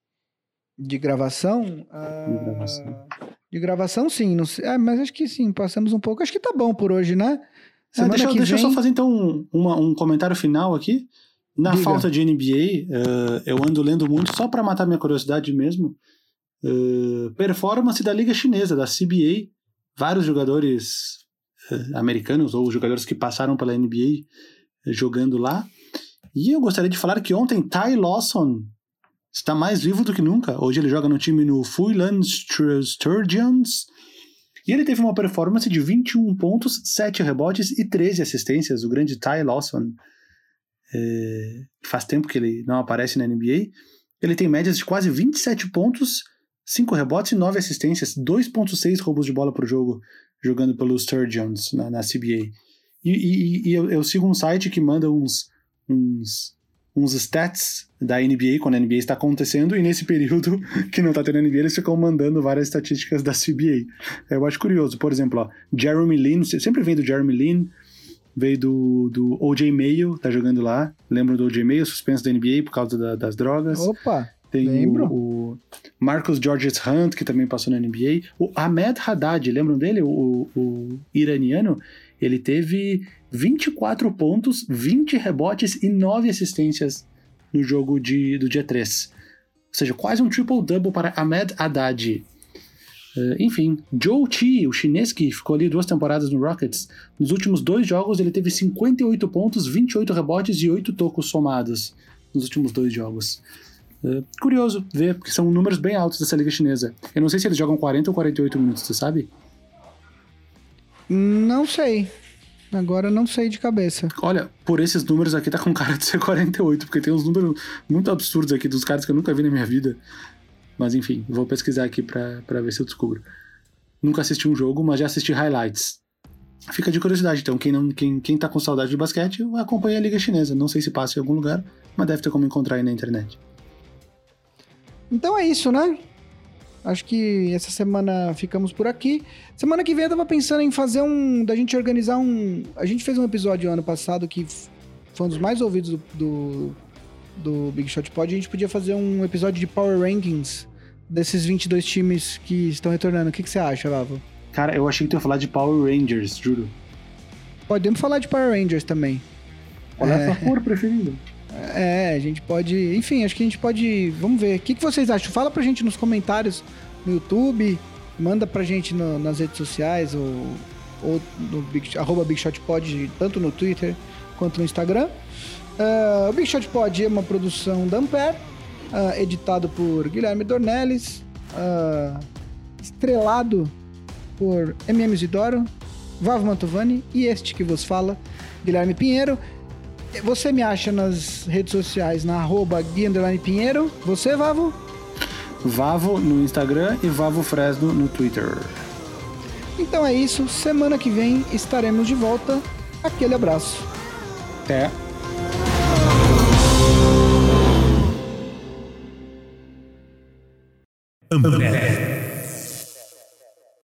De gravação? ah, De gravação. De gravação, sim. Não sei, é, mas acho que sim, passamos um pouco. Acho que tá bom por hoje, né? Ah, Semana deixa deixa eu só fazer então um, uma- um comentário final aqui. Na Diga. falta de NBA, eh, eu ando lendo muito só para matar minha curiosidade mesmo. eh, performance da Liga Chinesa, da CBA. Vários jogadores eh, americanos ou jogadores que passaram pela NBA jogando lá. E eu gostaria de falar que ontem Ty Lawson está mais vivo do que nunca. Hoje ele joga no time no Fulham Stur- Sturgeons. E ele teve uma performance de 21 pontos, 7 rebotes e 13 assistências. O grande Ty Lawson. É, faz tempo que ele não aparece na NBA. Ele tem médias de quase 27 pontos, 5 rebotes e 9 assistências, 2,6 roubos de bola por jogo, jogando pelo Sturgeons na, na CBA. E, e- e eu, eu sigo um site que manda uns, uns, uns stats da NBA quando a NBA está acontecendo, e nesse período que não está tendo NBA, eles ficam mandando várias estatísticas da CBA. Eu acho curioso, por exemplo, ó, Jeremy Lin, sempre vem do Jeremy Lin, veio do, do OJ Mayo, tá jogando lá. Lembram do OJ Mayo, suspenso da NBA por causa da- das drogas. Opa! Tem lembro. o, o Marcus Georges Hunt, que também passou na NBA. O Ahmed Haddad, lembram dele? O, o iraniano. Ele teve 24 pontos, 20 rebotes e 9 assistências no jogo de, do dia 3. Ou seja, quase um triple-double para Ahmed Haddad. Uh, enfim, Joe Chi, o chinês que ficou ali duas temporadas no Rockets, nos últimos dois jogos ele teve 58 pontos, 28 rebotes e 8 tocos somados nos últimos dois jogos. Uh, curioso ver, porque são números bem altos dessa liga chinesa. Eu não sei se eles jogam 40 ou 48 minutos, você sabe? Não sei. Agora não sei de cabeça. Olha, por esses números aqui tá com cara de ser 48, porque tem uns números muito absurdos aqui dos caras que eu nunca vi na minha vida. Mas enfim, vou pesquisar aqui pra, pra ver se eu descubro. Nunca assisti um jogo, mas já assisti highlights. Fica de curiosidade, então, quem, não, quem, quem tá com saudade de basquete, acompanha a Liga Chinesa. Não sei se passa em algum lugar, mas deve ter como encontrar aí na internet. Então é isso, né? Acho que essa semana ficamos por aqui. Semana que vem eu tava pensando em fazer um. da gente organizar um. A gente fez um episódio ano passado que foi um dos mais ouvidos do, do, do Big Shot Pod. A gente podia fazer um episódio de Power Rankings desses 22 times que estão retornando. O que, que você acha, Lavo? Cara, eu achei que tu ia falar de Power Rangers, juro. Podemos falar de Power Rangers também. Olha É. a sua cor preferida. É, a gente pode. Enfim, acho que a gente pode. Vamos ver. O que, que vocês acham? Fala pra gente nos comentários no YouTube, manda pra gente no- nas redes sociais ou, ou no Big, arroba Big Shot Pod, tanto no Twitter quanto no Instagram. Ah, o Big Shot Pod é uma produção da Ampere, ah, editado por Guilherme Dornelles, ah, estrelado por MM Isidoro, Vavo Mantovani e este que vos fala, Guilherme Pinheiro. Você me acha nas redes sociais na arroba Gui Pinheiro. Você, Vavo? Vavo no Instagram e Vavo Fresno no Twitter. Então é isso. Semana que vem estaremos de volta. Aquele abraço. Até. Ambev.